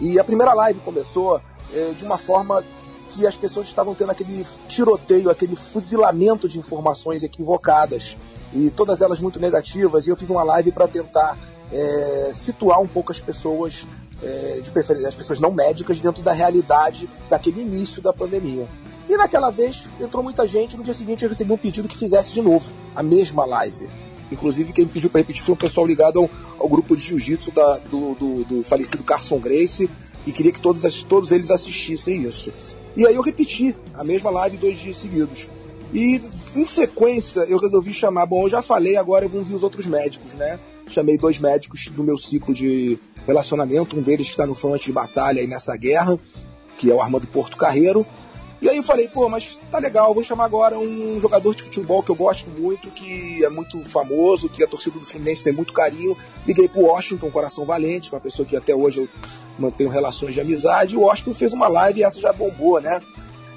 E a primeira live começou é, de uma forma que as pessoas estavam tendo aquele tiroteio, aquele fuzilamento de informações equivocadas e todas elas muito negativas. E eu fiz uma live para tentar é, situar um pouco as pessoas, é, de preferência, as pessoas não médicas, dentro da realidade daquele início da pandemia. E naquela vez entrou muita gente, no dia seguinte eu recebi um pedido que fizesse de novo a mesma live. Inclusive, quem pediu para repetir foi um pessoal ligado ao, ao grupo de jiu-jitsu do, do, do, falecido Carson Grace e queria que todos, todos eles assistissem isso. E aí eu repeti a mesma live dois dias seguidos. E em sequência eu resolvi chamar, bom, eu já falei, agora eu vou ouvir os outros médicos, né? Chamei dois médicos do meu ciclo de relacionamento, um deles que está no fronte de batalha aí nessa guerra, que é o Armando Porto Carreiro. E aí eu falei, pô, mas tá legal, vou chamar agora um jogador de futebol que eu gosto muito, que é muito famoso, que a torcida do Fluminense tem muito carinho. Liguei pro Washington, Coração Valente, uma pessoa que até hoje eu mantenho relações de amizade. O Washington fez uma live e essa já bombou, né?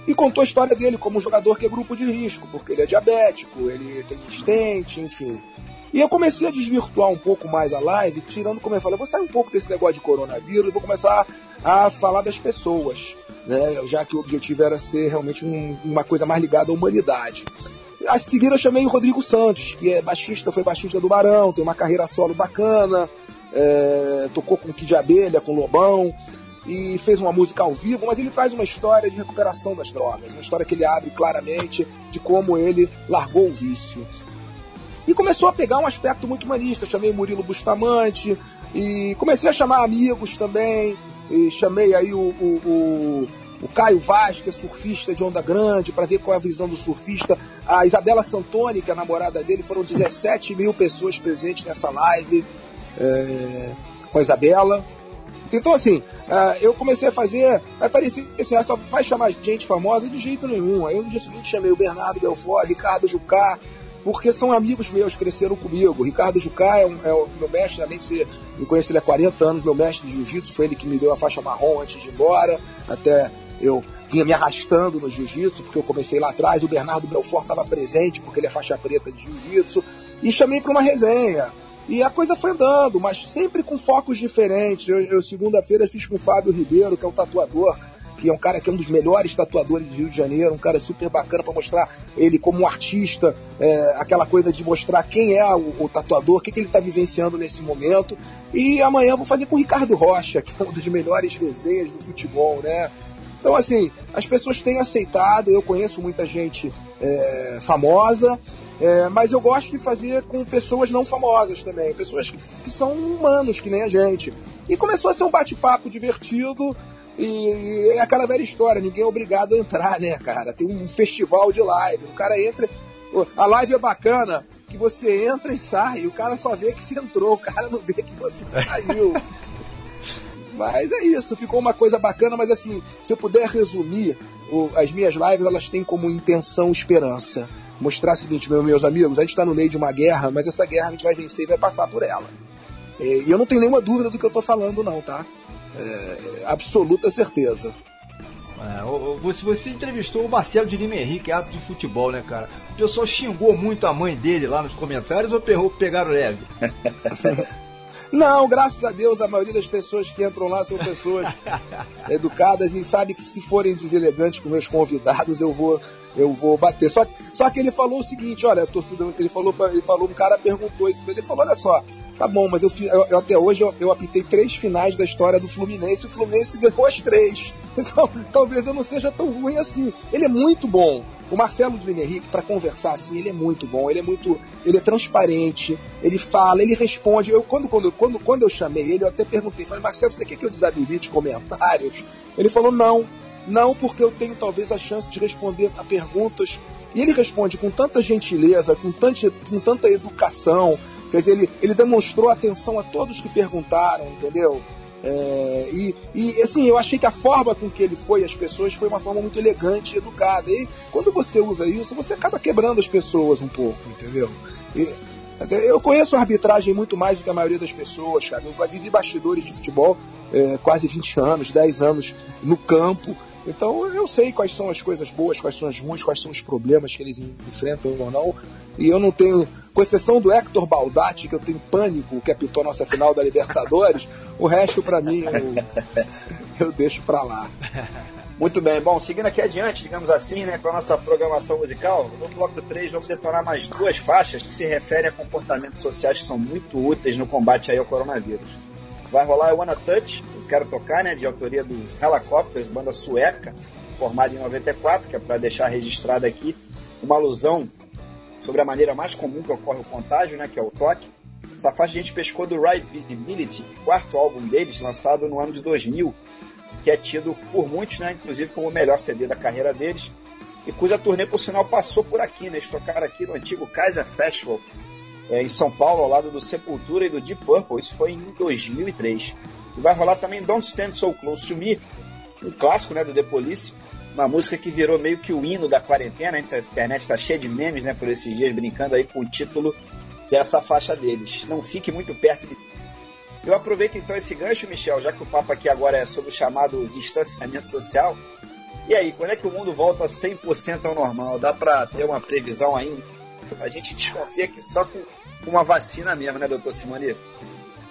E contou a história dele como um jogador que é grupo de risco, porque ele é diabético, ele tem estente, enfim. E eu comecei a desvirtuar um pouco mais a live, tirando como eu falei, vou sair um pouco desse negócio de coronavírus, vou começar a falar das pessoas, né? Já que o objetivo era ser realmente um, uma coisa mais ligada à humanidade. A seguir eu chamei o Rodrigo Santos, que é baixista, foi baixista do Barão, tem uma carreira solo bacana, é, tocou com Kid Abelha, com Lobão, e fez uma música ao vivo, mas ele traz uma história de recuperação das drogas, uma história que ele abre claramente de como ele largou o vício. E começou a pegar um aspecto muito humanista. Chamei Murilo Bustamante e comecei a chamar amigos também. E chamei aí o, o, o, o Caio Vaz, é surfista de onda grande, para ver qual é a visão do surfista. A Isabela Santoni, que é a namorada dele, foram 17 mil pessoas presentes nessa live é, com a Isabela. Então, assim, uh, eu comecei a fazer. Aí parecia assim, só vai chamar gente famosa de jeito nenhum. Aí no dia seguinte chamei o Bernardo Belfort, Ricardo Jucá, porque são amigos meus, cresceram comigo. Ricardo Jucá é, um, é o meu mestre, além de ser, me conheço ele há 40 anos, meu mestre de jiu-jitsu, foi ele que me deu a faixa marrom antes de ir embora, até eu vinha me arrastando no jiu-jitsu, porque eu comecei lá atrás, o Bernardo Belfort estava presente, porque ele é faixa preta de jiu-jitsu, e chamei para uma resenha. E a coisa foi andando, mas sempre com focos diferentes. Eu, eu segunda-feira fiz com o Fábio Ribeiro, que é um tatuador que é um cara que é um dos melhores tatuadores do Rio de Janeiro, um cara super bacana para mostrar ele como um artista, é, aquela coisa de mostrar quem é o, o tatuador, o que, que ele está vivenciando nesse momento. E amanhã vou fazer com o Ricardo Rocha, [LAUGHS] que é uma das melhores resenhas do futebol, né? Então, assim, as pessoas têm aceitado, eu conheço muita gente é, famosa, é, mas eu gosto de fazer com pessoas não famosas também, pessoas que, que são humanos, que nem a gente. E começou a ser um bate-papo divertido, e é aquela velha história, ninguém é obrigado a entrar, né, cara? Tem um festival de live, o cara entra, a live é bacana, que você entra e sai, o cara só vê que você entrou, o cara não vê que você [LAUGHS] saiu. mas é isso, ficou uma coisa bacana, mas assim, se eu puder resumir, as minhas lives elas têm como intenção esperança. Mostrar o seguinte, meus amigos, a gente está no meio de uma guerra, mas essa guerra a gente vai vencer e vai passar por ela. E eu não tenho nenhuma dúvida do que eu estou falando, não, tá? É, absoluta certeza. É, você, entrevistou o Marcelo de Lima Henrique, árbitro de futebol, né, cara? O pessoal xingou muito a mãe dele lá nos comentários ou pegaram leve? [LAUGHS] Não, graças a Deus, a maioria das pessoas que entram lá são pessoas [LAUGHS] educadas e sabe que se forem deselegantes com meus convidados, eu vou eu vou bater. Só, só que ele falou o seguinte, olha, torcida, ele falou, ele falou, um cara perguntou isso, ele falou, olha só, tá bom, mas eu, eu, até hoje eu, eu apitei três finais da história do Fluminense, e o Fluminense ganhou as três. [LAUGHS] Então, talvez eu não seja tão ruim assim. Ele é muito bom. O Marcelo de Henrique, para conversar assim, ele é muito bom, ele é muito. Ele é transparente, ele fala, ele responde. Eu, quando, quando, quando, quando eu chamei ele, eu até perguntei, falei, Marcelo, você quer que eu desabilite comentários? Ele falou, não, não porque eu tenho talvez a chance de responder a perguntas. E ele responde com tanta gentileza, com, tante, com tanta educação. Quer dizer, ele, ele demonstrou atenção a todos que perguntaram, entendeu? É, e, e assim, eu achei que a forma com que ele foi às pessoas foi uma forma muito elegante e educada. E quando você usa isso, você acaba quebrando as pessoas um pouco, entendeu? E, eu conheço a arbitragem muito mais do que a maioria das pessoas, cara. Eu vivi bastidores de futebol é, quase 20 anos, 10 anos no campo. Então eu sei quais são as coisas boas, quais são as ruins, quais são os problemas que eles enfrentam ou não. E eu não tenho, com exceção do Hector Baldatti, que eu tenho pânico, que apitou a nossa final da Libertadores, [LAUGHS] o resto para mim eu, [LAUGHS] eu deixo para lá. Muito bem, bom, seguindo aqui adiante, digamos assim, né, com a nossa programação musical, no bloco 3 vamos detonar mais duas faixas que se referem a comportamentos sociais que são muito úteis no combate aí ao coronavírus. Vai rolar o Wanna Touch, quero tocar, né, de autoria dos Helicopters, banda sueca, formada em 94, que é para deixar registrado aqui uma alusão sobre a maneira mais comum que ocorre o contágio, né, que é o toque. Essa faixa a gente pescou do Right Visibility, quarto álbum deles, lançado no ano de 2000, que é tido por muitos, né, inclusive como o melhor CD da carreira deles. e cuja turnê, por sinal, passou por aqui, né? Eles tocaram aqui no antigo Kaiser Festival, é, em São Paulo, ao lado do Sepultura e do Deep Purple. Isso foi em 2003. E vai rolar também Don't Stand So Close to Me, um clássico né, do The Police, uma música que virou meio que o hino da quarentena. A internet está cheia de memes né, por esses dias, brincando aí com o título dessa faixa deles. Não fique muito perto de. Eu aproveito então esse gancho, Michel, já que o papo aqui agora é sobre o chamado distanciamento social. E aí, quando é que o mundo volta 100% ao normal? Dá para ter uma previsão ainda? A gente [LAUGHS] desconfia que só com uma vacina mesmo, né, doutor Simone?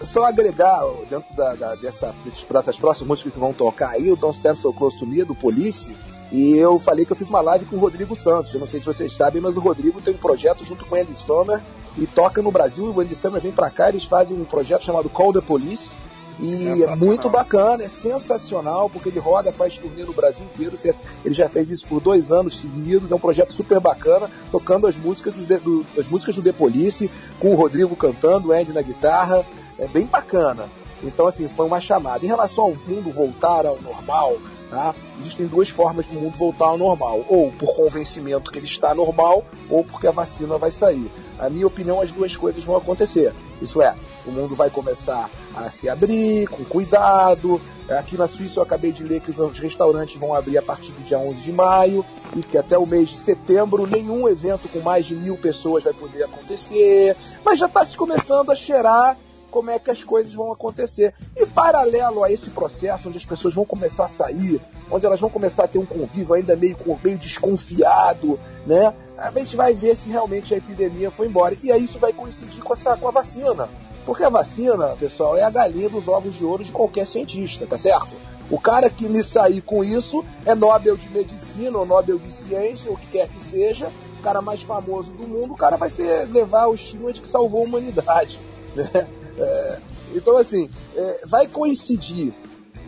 Só agregar dentro da, da, dessa, dessas próximas músicas que vão tocar aí, o Don't Stand So Close to Me, do Police, e eu falei que eu fiz uma live com o Rodrigo Santos. Eu não sei se vocês sabem, mas o Rodrigo tem um projeto junto com o Andy Sommer e toca no Brasil. O Andy Sommer vem para cá, eles fazem um projeto chamado Call the Police. E é muito bacana, é sensacional, porque ele roda, faz turnê no Brasil inteiro. Ele já fez isso por dois anos seguidos. É um projeto super bacana, tocando as músicas, do, do, as músicas do The Police, com o Rodrigo cantando, o Andy na guitarra. É bem bacana. Então, assim, foi uma chamada. Em relação ao mundo voltar ao normal, tá? existem duas formas do mundo voltar ao normal. Ou por convencimento que ele está normal, ou porque a vacina vai sair. A minha opinião, as duas coisas vão acontecer. Isso é, o mundo vai começar a se abrir com cuidado. Aqui na Suíça eu acabei de ler que os restaurantes vão abrir a partir do dia 11 de maio e que até o mês de setembro nenhum evento com mais de mil pessoas vai poder acontecer. Mas já está se começando a cheirar como é que as coisas vão acontecer. E paralelo a esse processo, onde as pessoas vão começar a sair, onde elas vão começar a ter um convívio ainda meio, meio desconfiado, né? A gente vai ver se realmente a epidemia foi embora. E aí isso vai coincidir com, essa, com a vacina. Porque a vacina, pessoal, é a galinha dos ovos de ouro de qualquer cientista, tá certo? O cara que me sair com isso é Nobel de Medicina ou Nobel de Ciência, ou o que quer que seja, o cara mais famoso do mundo, o cara vai ter, levar o estigma de que salvou a humanidade. [LAUGHS] Né? É, então, assim, é, vai coincidir.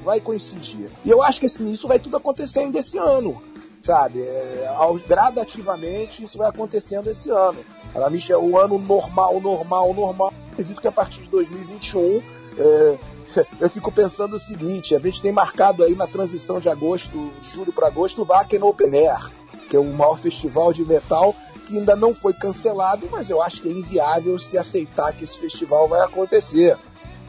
Vai coincidir. E eu acho que assim, isso vai tudo acontecendo esse ano. Sabe? É, gradativamente isso vai acontecendo esse ano. Ela me é o ano normal, normal, normal. Acredito que a partir de 2021 é, [LAUGHS] eu fico pensando o seguinte: a gente tem marcado aí na transição de agosto, julho para agosto, o Wacken Open Air, que é o maior festival de metal que ainda não foi cancelado, mas eu acho que é inviável se aceitar que esse festival vai acontecer.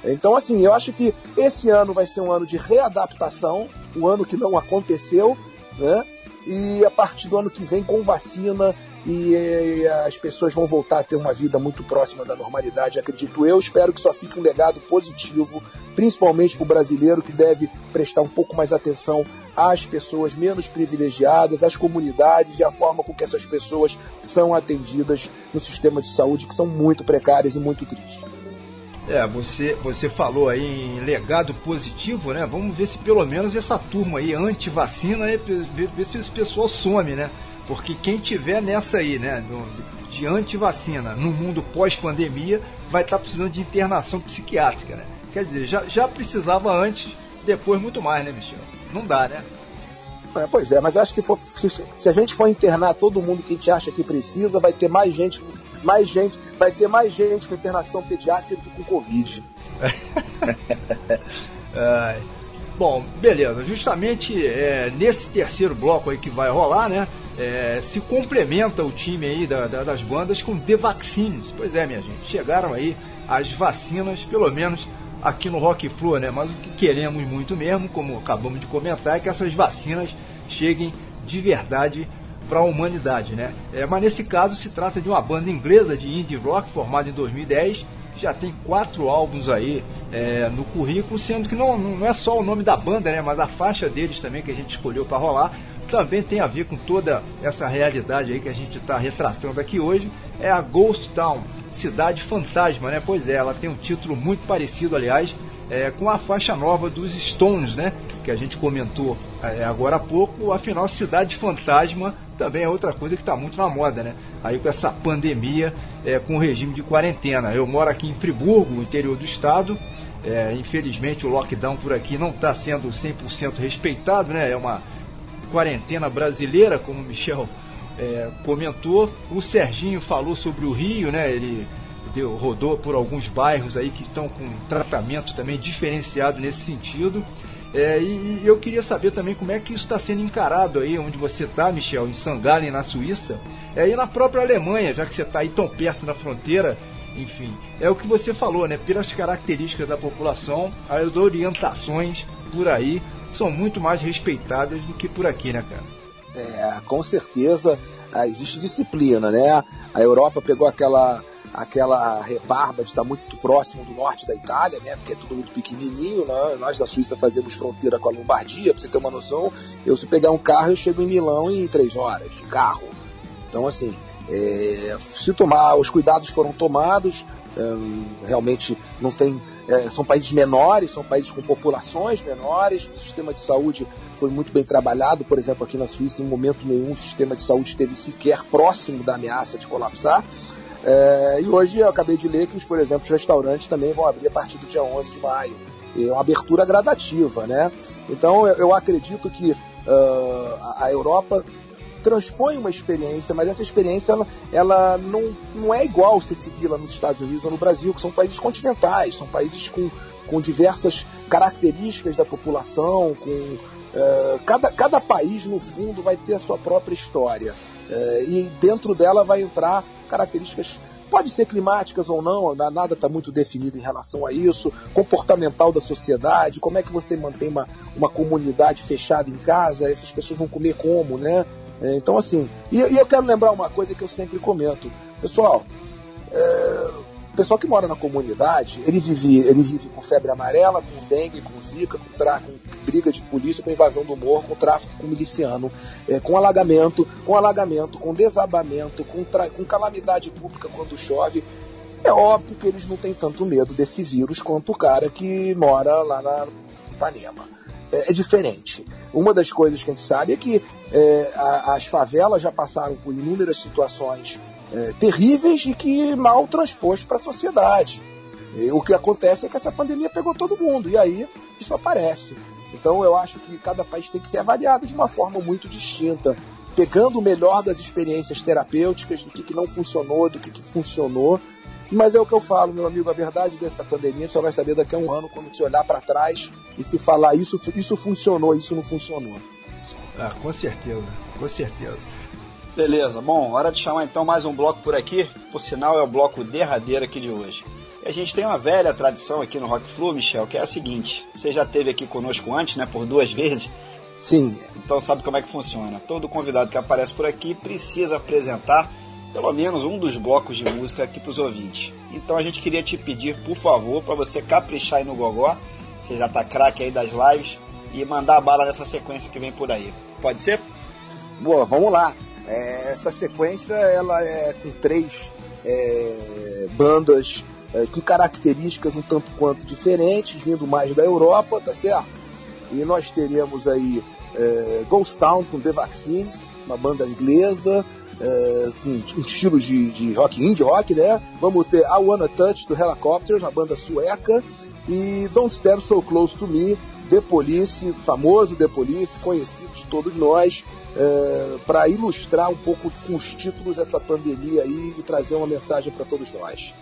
Então, assim, eu acho que esse ano vai ser um ano de readaptação, um ano que não aconteceu, né? E a partir do ano que vem, com vacina, e, as pessoas vão voltar a ter uma vida muito próxima da normalidade, acredito eu. Espero que só fique um legado positivo, principalmente para o brasileiro que deve prestar um pouco mais atenção às pessoas menos privilegiadas, às comunidades e à forma com que essas pessoas são atendidas no sistema de saúde, que são muito precárias e muito tristes. É, você, você falou aí em legado positivo, né? Vamos ver se pelo menos essa turma aí anti-vacina, ver, ver se esse pessoal some, né? Porque quem tiver nessa aí, né, de anti-vacina no mundo pós-pandemia, vai estar tá precisando de internação psiquiátrica, né? Quer dizer, já, já precisava antes, depois muito mais, né, Michel? Não dá, né? É, pois é, mas acho que for, se, se, a gente for internar todo mundo que a gente acha que precisa, vai ter mais gente, mais gente, vai ter mais gente com internação pediátrica do que com Covid. [LAUGHS] é, bom, beleza. Justamente é, nesse terceiro bloco aí que vai rolar, né? É, se complementa o time aí da, da, das bandas com The Vaccines. Pois é, minha gente, chegaram aí as vacinas, pelo menos aqui no Rock Flu, né? Mas o que queremos muito mesmo, como acabamos de comentar, é que essas vacinas cheguem de verdade para a humanidade, né? É, mas nesse caso se trata de uma banda inglesa de indie rock formada em 2010, que já tem quatro álbuns aí é, no currículo, sendo que não, não é só o nome da banda, né? Mas a faixa deles também que a gente escolheu para rolar também tem a ver com toda essa realidade aí que a gente está retratando aqui hoje, é a Ghost Town, Cidade Fantasma, né? Pois é, ela tem um título muito parecido, aliás, é, com a faixa nova dos Stones, né? Que a gente comentou é, agora há pouco. Afinal, Cidade Fantasma também é outra coisa que está muito na moda, né? Aí com essa pandemia, é, com o regime de quarentena. Eu moro aqui em Friburgo, interior do estado. É, infelizmente o lockdown por aqui não está sendo 100% respeitado, né? É uma quarentena brasileira, como o Michel é, comentou. O Serginho falou sobre o Rio, né? Ele deu, rodou por alguns bairros aí que estão com tratamento também diferenciado nesse sentido. É, e, e, eu queria saber também como é que isso está sendo encarado aí, onde você está, Michel, em Sangalen, na Suíça, é, e na própria Alemanha, já que você está aí tão perto na fronteira, enfim. É o que você falou, né? Pelas características da população, as orientações por aí são muito mais respeitadas do que por aqui, né, cara? É, com certeza ah, existe disciplina, né? A Europa pegou aquela aquela rebarba de estar muito próximo do norte da Itália, né? Porque é tudo muito pequenininho, né? Nós da Suíça fazemos fronteira com a Lombardia, para você ter uma noção. Eu se pegar um carro eu chego em Milão em três horas de carro. Então assim, é, se tomar, os cuidados foram tomados, é, realmente não tem é, são países menores, são países com populações menores, o sistema de saúde foi muito bem trabalhado, por exemplo, aqui na Suíça, em momento nenhum o sistema de saúde esteve sequer próximo da ameaça de colapsar. É, e hoje eu acabei de ler que, por exemplo, os restaurantes também vão abrir a partir do dia 11 de maio. É uma abertura gradativa, né? Então eu, eu acredito que uh, a Europa transpõe uma experiência, mas essa experiência ela, ela não, não é igual se segui-la nos Estados Unidos ou no Brasil, que são países continentais, são países com, com diversas características da população, com uh, cada, cada país no fundo vai ter a sua própria história uh, e dentro dela vai entrar características pode ser climáticas ou não, nada está muito definido em relação a isso, comportamental da sociedade, como é que você mantém uma, uma comunidade fechada em casa, essas pessoas vão comer como, né? É, então, assim, e, e, eu quero lembrar uma coisa que eu sempre comento. Pessoal, é, o pessoal que mora na comunidade, ele vive, ele vive com febre amarela, com dengue, com zika, com, tra, com briga de polícia, com invasão do morro, com tráfico com miliciano, é, com alagamento, com alagamento, com desabamento, com, com calamidade pública quando chove. É óbvio que eles não têm tanto medo desse vírus quanto o cara que mora lá na Ipanema. É, é diferente. Uma das coisas que a gente sabe é que é, a, as favelas já passaram por inúmeras situações é, terríveis e que mal transpostas para a sociedade. E o que acontece é que essa pandemia pegou todo mundo, e aí isso aparece. Então eu acho que cada país tem que ser avaliado de uma forma muito distinta, pegando o melhor das experiências terapêuticas, do que, que não funcionou, do que, que funcionou, mas é o que eu falo, meu amigo, a verdade dessa pandemia só vai saber daqui a um ano quando você olhar para trás e se falar isso, isso funcionou, isso não funcionou. Ah, com certeza, com certeza. Beleza, bom, hora de chamar então mais um bloco por aqui. Por sinal, é o bloco derradeiro aqui de hoje. E a gente tem uma velha tradição aqui no Rock Flu, Michel, que é a seguinte: você já esteve aqui conosco antes, né, por duas vezes. Sim. Então sabe como é que funciona. Todo convidado que aparece por aqui precisa apresentar pelo menos um dos blocos de música aqui para os ouvintes. Então a gente queria te pedir, por favor, para você caprichar aí no gogó, você já tá craque aí das lives, e mandar a bala nessa sequência que vem por aí. Pode ser? Boa, vamos lá. É, essa sequência ela é com três é, bandas é, com características um tanto quanto diferentes, vindo mais da Europa, tá certo? E nós teremos aí é, Ghost Town com The Vaccines, uma banda inglesa, é, com um estilo de, de rock, indie rock, né? Vamos ter I Wanna Touch do Helicopters, uma banda sueca, e Don't Stand So Close to Me, The Police, famoso The Police, conhecido de todos nós, é, para ilustrar um pouco com os títulos dessa pandemia aí e trazer uma mensagem para todos nós.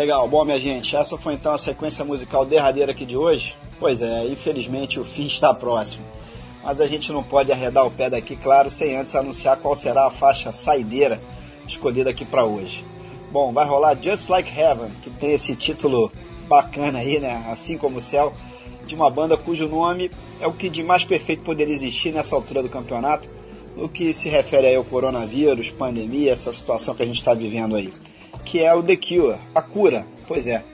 Legal, bom minha gente, essa foi então a sequência musical derradeira aqui de hoje. Pois é, infelizmente o fim está próximo. Mas a gente não pode arredar o pé daqui, claro, sem antes anunciar qual será a faixa saideira escolhida aqui para hoje. Bom, vai rolar Just Like Heaven, que tem esse título bacana aí, né? Assim como o céu, de uma banda cujo nome é o que de mais perfeito poderia existir nessa altura do campeonato, no que se refere aí ao coronavírus, pandemia, essa situação que a gente está vivendo aí que é o The Cure, a cura. Pois é,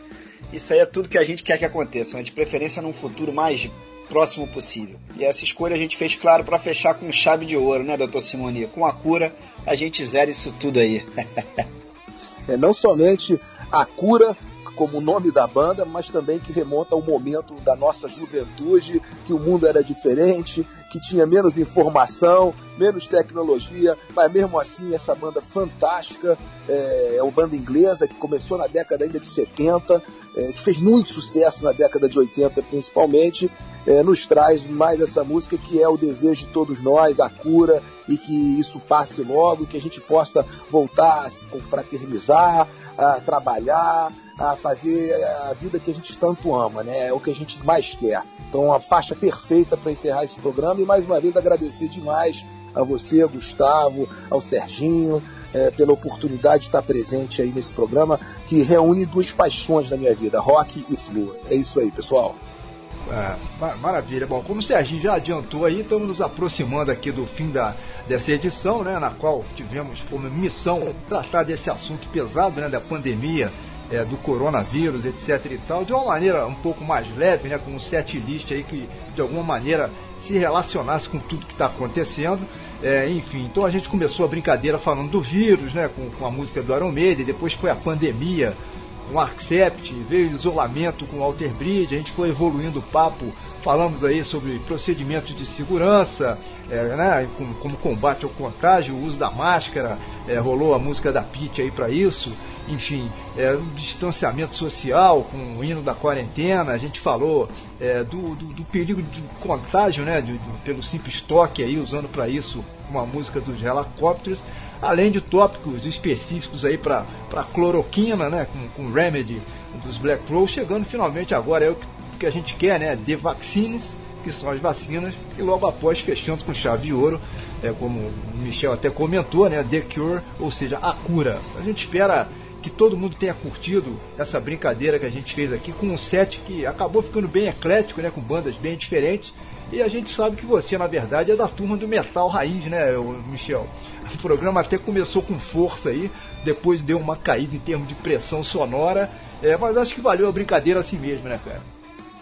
isso aí é tudo que a gente quer que aconteça, né? de preferência num futuro mais próximo possível. E essa escolha a gente fez, claro, para fechar com chave de ouro, né, doutor Simoni? Com a cura, a gente zera isso tudo aí. [LAUGHS] é não somente a cura como o nome da banda, mas também que remonta ao momento da nossa juventude, que o mundo era diferente, que tinha menos informação, menos tecnologia, mas mesmo assim essa banda fantástica, é, é uma banda inglesa que começou na década ainda de 70, é, que fez muito sucesso na década de 80 principalmente, é, nos traz mais essa música que é o desejo de todos nós, a cura, e que isso passe logo, que a gente possa voltar a se confraternizar, a trabalhar, a fazer a vida que a gente tanto ama, né? É o que a gente mais quer. Então, a faixa perfeita para encerrar esse programa e mais uma vez agradecer demais a você, Gustavo, ao Serginho, é, pela oportunidade de estar presente aí nesse programa que reúne duas paixões da minha vida, rock e flua. É isso aí, pessoal. É, ma- maravilha. Bom, como o Serginho já adiantou aí, estamos nos aproximando aqui do fim da, dessa edição, né, na qual tivemos como missão tratar desse assunto pesado, né, da pandemia, é, do coronavírus, etc e tal, de uma maneira um pouco mais leve, né, com um set list aí que de alguma maneira se relacionasse com tudo que está acontecendo. É, enfim, então a gente começou a brincadeira falando do vírus, né, com, com a música do Iron Maiden, depois foi a pandemia, com Arcept, veio o isolamento com o Alter Bridge, a gente foi evoluindo o papo, falamos aí sobre procedimentos de segurança, é, né, como, como combate ao contágio, o uso da máscara, é, rolou a música da Pitty aí para isso, enfim, é, o distanciamento social com o hino da quarentena, a gente falou é, do, do, do perigo de contágio, né, de- de- pelo simples toque aí, usando para isso uma música dos helicópteros, além de tópicos específicos aí para cloroquina, né, com, com Remedy dos Black Crow, chegando finalmente agora é o que, que a gente quer, né, The Vaccines, que são as vacinas, e logo após fechando com chave de ouro, é, como o Michel até comentou, né, The Cure, ou seja, a cura. A gente espera que todo mundo tenha curtido essa brincadeira que a gente fez aqui com um set que acabou ficando bem eclético, né, com bandas bem diferentes. E a gente sabe que você, na verdade, é da turma do metal raiz, né, Michel? [LAUGHS] O programa até começou com força aí, depois deu uma caída em termos de pressão sonora, é, mas acho que valeu a brincadeira assim mesmo, né, cara?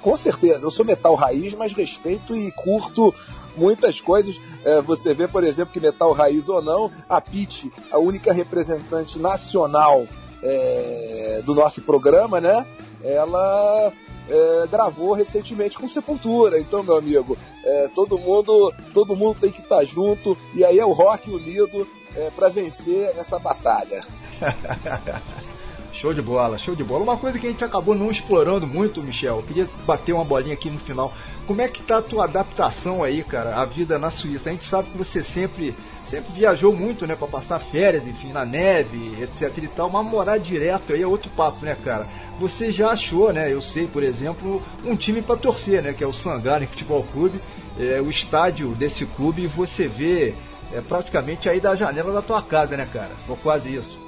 Com certeza, eu sou metal raiz, mas respeito e curto muitas coisas. É, você vê, por exemplo, que metal raiz ou não, a Pete, a única representante nacional é, do nosso programa, né? Ela é, gravou recentemente com Sepultura. Então, meu amigo, é, todo mundo, todo mundo tem que estar junto e aí é o rock unido é, para vencer essa batalha. [LAUGHS] Show de bola, show de bola. Uma coisa que a gente acabou não explorando muito, Michel, queria bater uma bolinha aqui no final. Como é que tá a tua adaptação aí, cara, à vida na Suíça? A gente sabe que você sempre, sempre viajou muito, né, para passar férias, enfim, na neve, etc e tal, mas morar direto aí é outro papo, né, cara? Você já achou, né, eu sei, por exemplo, um time para torcer, né, que é o Sangaren Futebol Clube, é, o estádio desse clube, você vê é, praticamente aí da janela da tua casa, né, cara? Ou quase isso.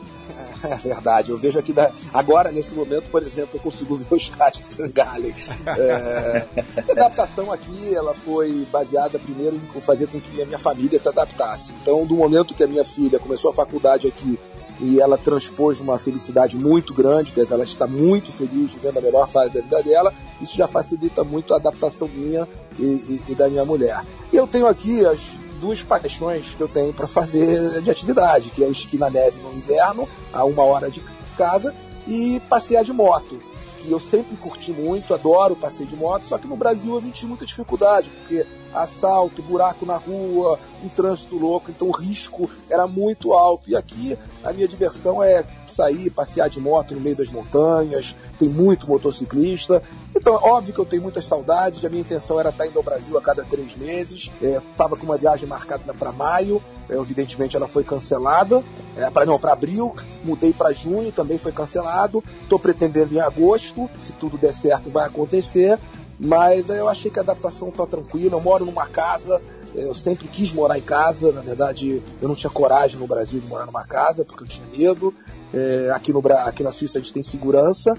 É verdade, eu vejo aqui da- agora, nesse momento, por exemplo, eu consigo ver o estádio de. É, a adaptação aqui, ela foi baseada primeiro em fazer com que a minha família se adaptasse. Então, do momento que a minha filha começou a faculdade aqui e ela transpôs uma felicidade muito grande, quer dizer, ela está muito feliz vivendo a melhor fase da vida dela, isso já facilita muito a adaptação minha e, e- e da minha mulher. Eu tenho aqui as duas paixões que eu tenho para fazer de atividade, que é esqui na neve no inverno, a uma hora de casa, e passear de moto, que eu sempre curti muito, adoro passeio de moto, só que no Brasil a gente tinha muita dificuldade, porque assalto, buraco na rua, um trânsito louco, então o risco era muito alto. E aqui a minha diversão é sair, passear de moto no meio das montanhas, tem muito motociclista. Então, é óbvio que eu tenho muitas saudades, a minha intenção era estar indo ao Brasil a cada três meses. Estava com uma viagem marcada para maio, é, evidentemente ela foi cancelada. É, pra, não, para abril, mudei para junho, também foi cancelado. Estou pretendendo em agosto, se tudo der certo vai acontecer. Mas é, eu achei que a adaptação está tranquila. Eu moro numa casa, é, eu sempre quis morar em casa. Na verdade, eu não tinha coragem no Brasil de morar numa casa, porque eu tinha medo. É, aqui, no, aqui na Suíça a gente tem segurança.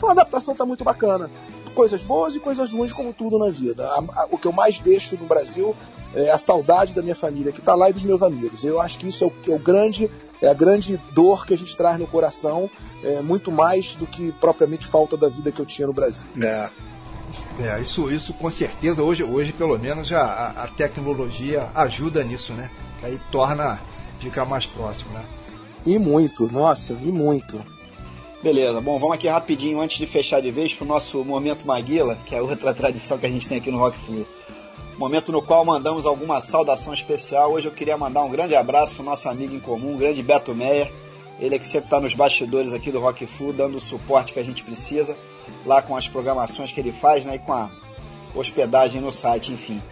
Então a adaptação está muito bacana. Coisas boas e coisas ruins, como tudo na vida. A- a- o que eu mais deixo no Brasil é a saudade da minha família que está lá e dos meus amigos. Eu acho que isso é o, é o grande, é a grande dor que a gente traz no coração, é, muito mais do que propriamente falta da vida que eu tinha no Brasil. É. É, isso, isso com certeza, hoje, hoje pelo menos a, a tecnologia ajuda nisso, né? Aí torna, fica mais próximo, né? E muito, nossa, e muito. Beleza, bom, vamos aqui rapidinho antes de fechar de vez pro nosso momento Maguila, que é outra tradição que a gente tem aqui no Rock Flu. Momento no qual mandamos alguma saudação especial. Hoje eu queria mandar um grande abraço pro nosso amigo em comum, o grande Beto Meyer. Ele é que sempre está nos bastidores aqui do Rock Flu, dando o suporte que a gente precisa, lá com as programações que ele faz, né, e com a hospedagem no site, enfim.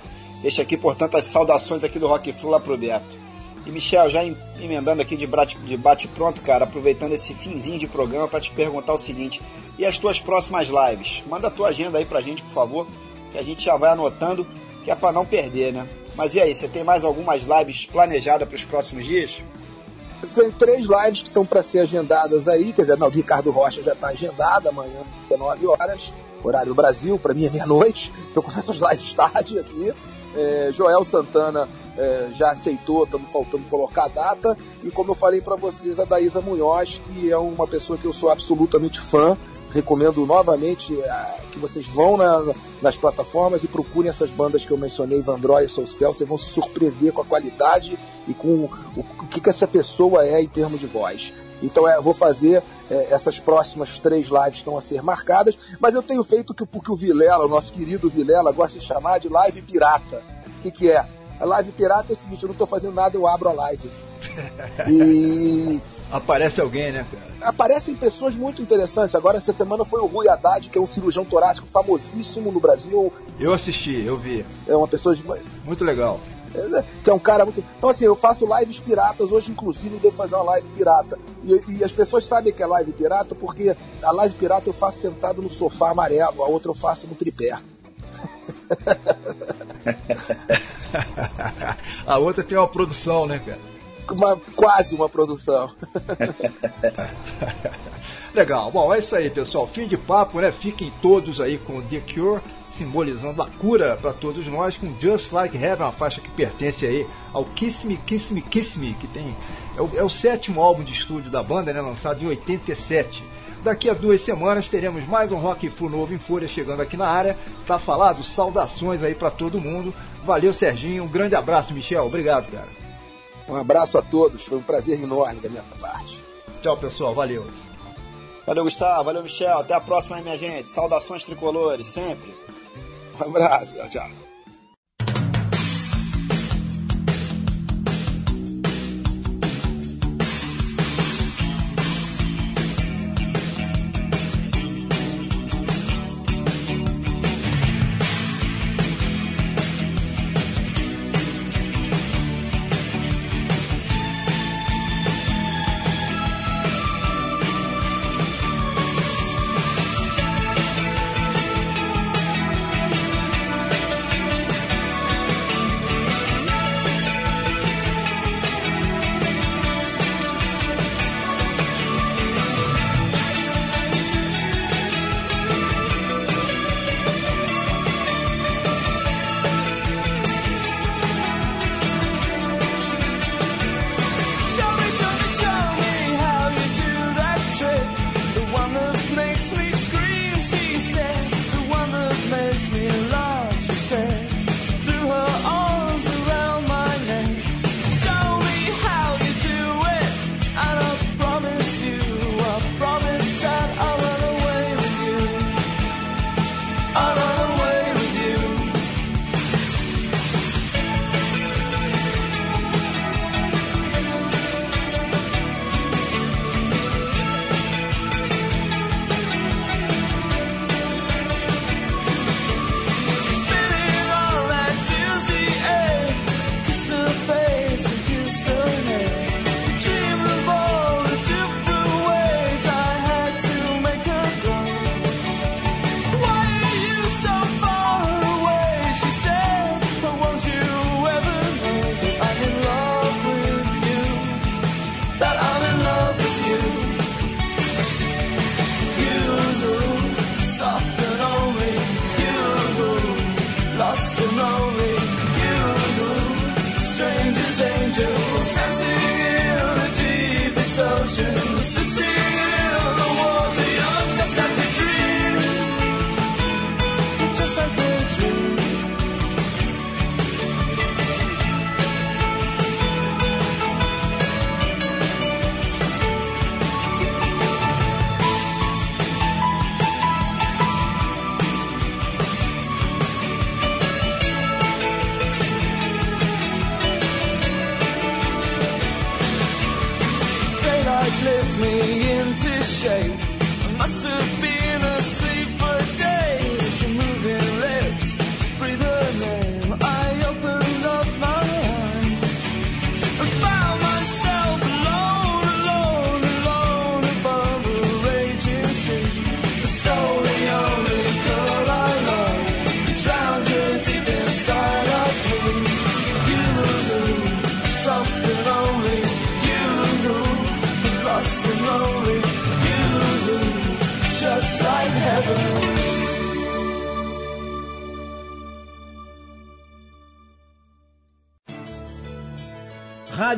Deixa aqui, portanto, as saudações aqui do Rock Flu lá pro Beto. E Michel, já em- emendando aqui de bate, de bate pronto, cara, aproveitando esse finzinho de programa para te perguntar o seguinte: e as tuas próximas lives? Manda a tua agenda aí pra gente, por favor, que a gente já vai anotando, que é para não perder, né? Mas e aí, você tem mais algumas lives planejadas para os próximos dias? Tem três lives que estão para ser agendadas aí, quer dizer, não, o Ricardo Rocha já está agendado amanhã, 19 horas, horário do Brasil, para mim é meia-noite, estou com essas lives tarde aqui. É, Joel Santana é, já aceitou, estamos faltando colocar a data. E como eu falei para vocês, a Daísa Munhoz, que é uma pessoa que eu sou absolutamente fã. Recomendo novamente é, que vocês vão na- nas plataformas e procurem essas bandas que eu mencionei, Vandroy e Soulspell. Vocês vão se surpreender com a qualidade e com o, o que, que essa pessoa é em termos de voz. Então é, eu vou fazer é, essas próximas três lives estão a ser marcadas, mas eu tenho feito o que, o que o Vilela, o nosso querido Vilela, gosta de chamar de live pirata. O que, que é? A live pirata é o seguinte, eu não estou fazendo nada, eu abro a live. [LAUGHS] E Aparece alguém, né, cara? aparecem pessoas muito interessantes. Agora, essa semana foi o Rui Haddad, que é um cirurgião torácico famosíssimo no Brasil. Eu assisti, eu vi. É uma pessoa de, Muito legal. Que é um cara muito. Então, assim, eu faço lives piratas. Hoje, inclusive, devo fazer uma live pirata. E, e as pessoas sabem que é live pirata porque a live pirata eu faço sentado no sofá amarelo, a outra eu faço no tripé. [LAUGHS] A outra tem uma produção, né, cara? Uma, quase uma produção. [LAUGHS] Legal. Bom, é isso aí, pessoal. Fim de papo, né? Fiquem todos aí com The Cure, simbolizando a cura para todos nós, com Just Like Heaven, uma faixa que pertence aí ao Kiss Me, Kiss Me, Kiss Me, que tem é o, é o sétimo álbum de estúdio da banda, né? Lançado em 87. Daqui a duas semanas teremos mais um Rock Flu novo em Folha chegando aqui na área. Tá falado? Saudações aí para todo mundo. Valeu, Serginho. Um grande abraço, Michel. Obrigado, cara. Um abraço a todos. Foi um prazer enorme da minha parte. Tchau, pessoal. Valeu. Valeu, Gustavo. Valeu, Michel. Até a próxima aí, minha gente. Saudações tricolores, sempre. Um abraço. Tchau, tchau. Show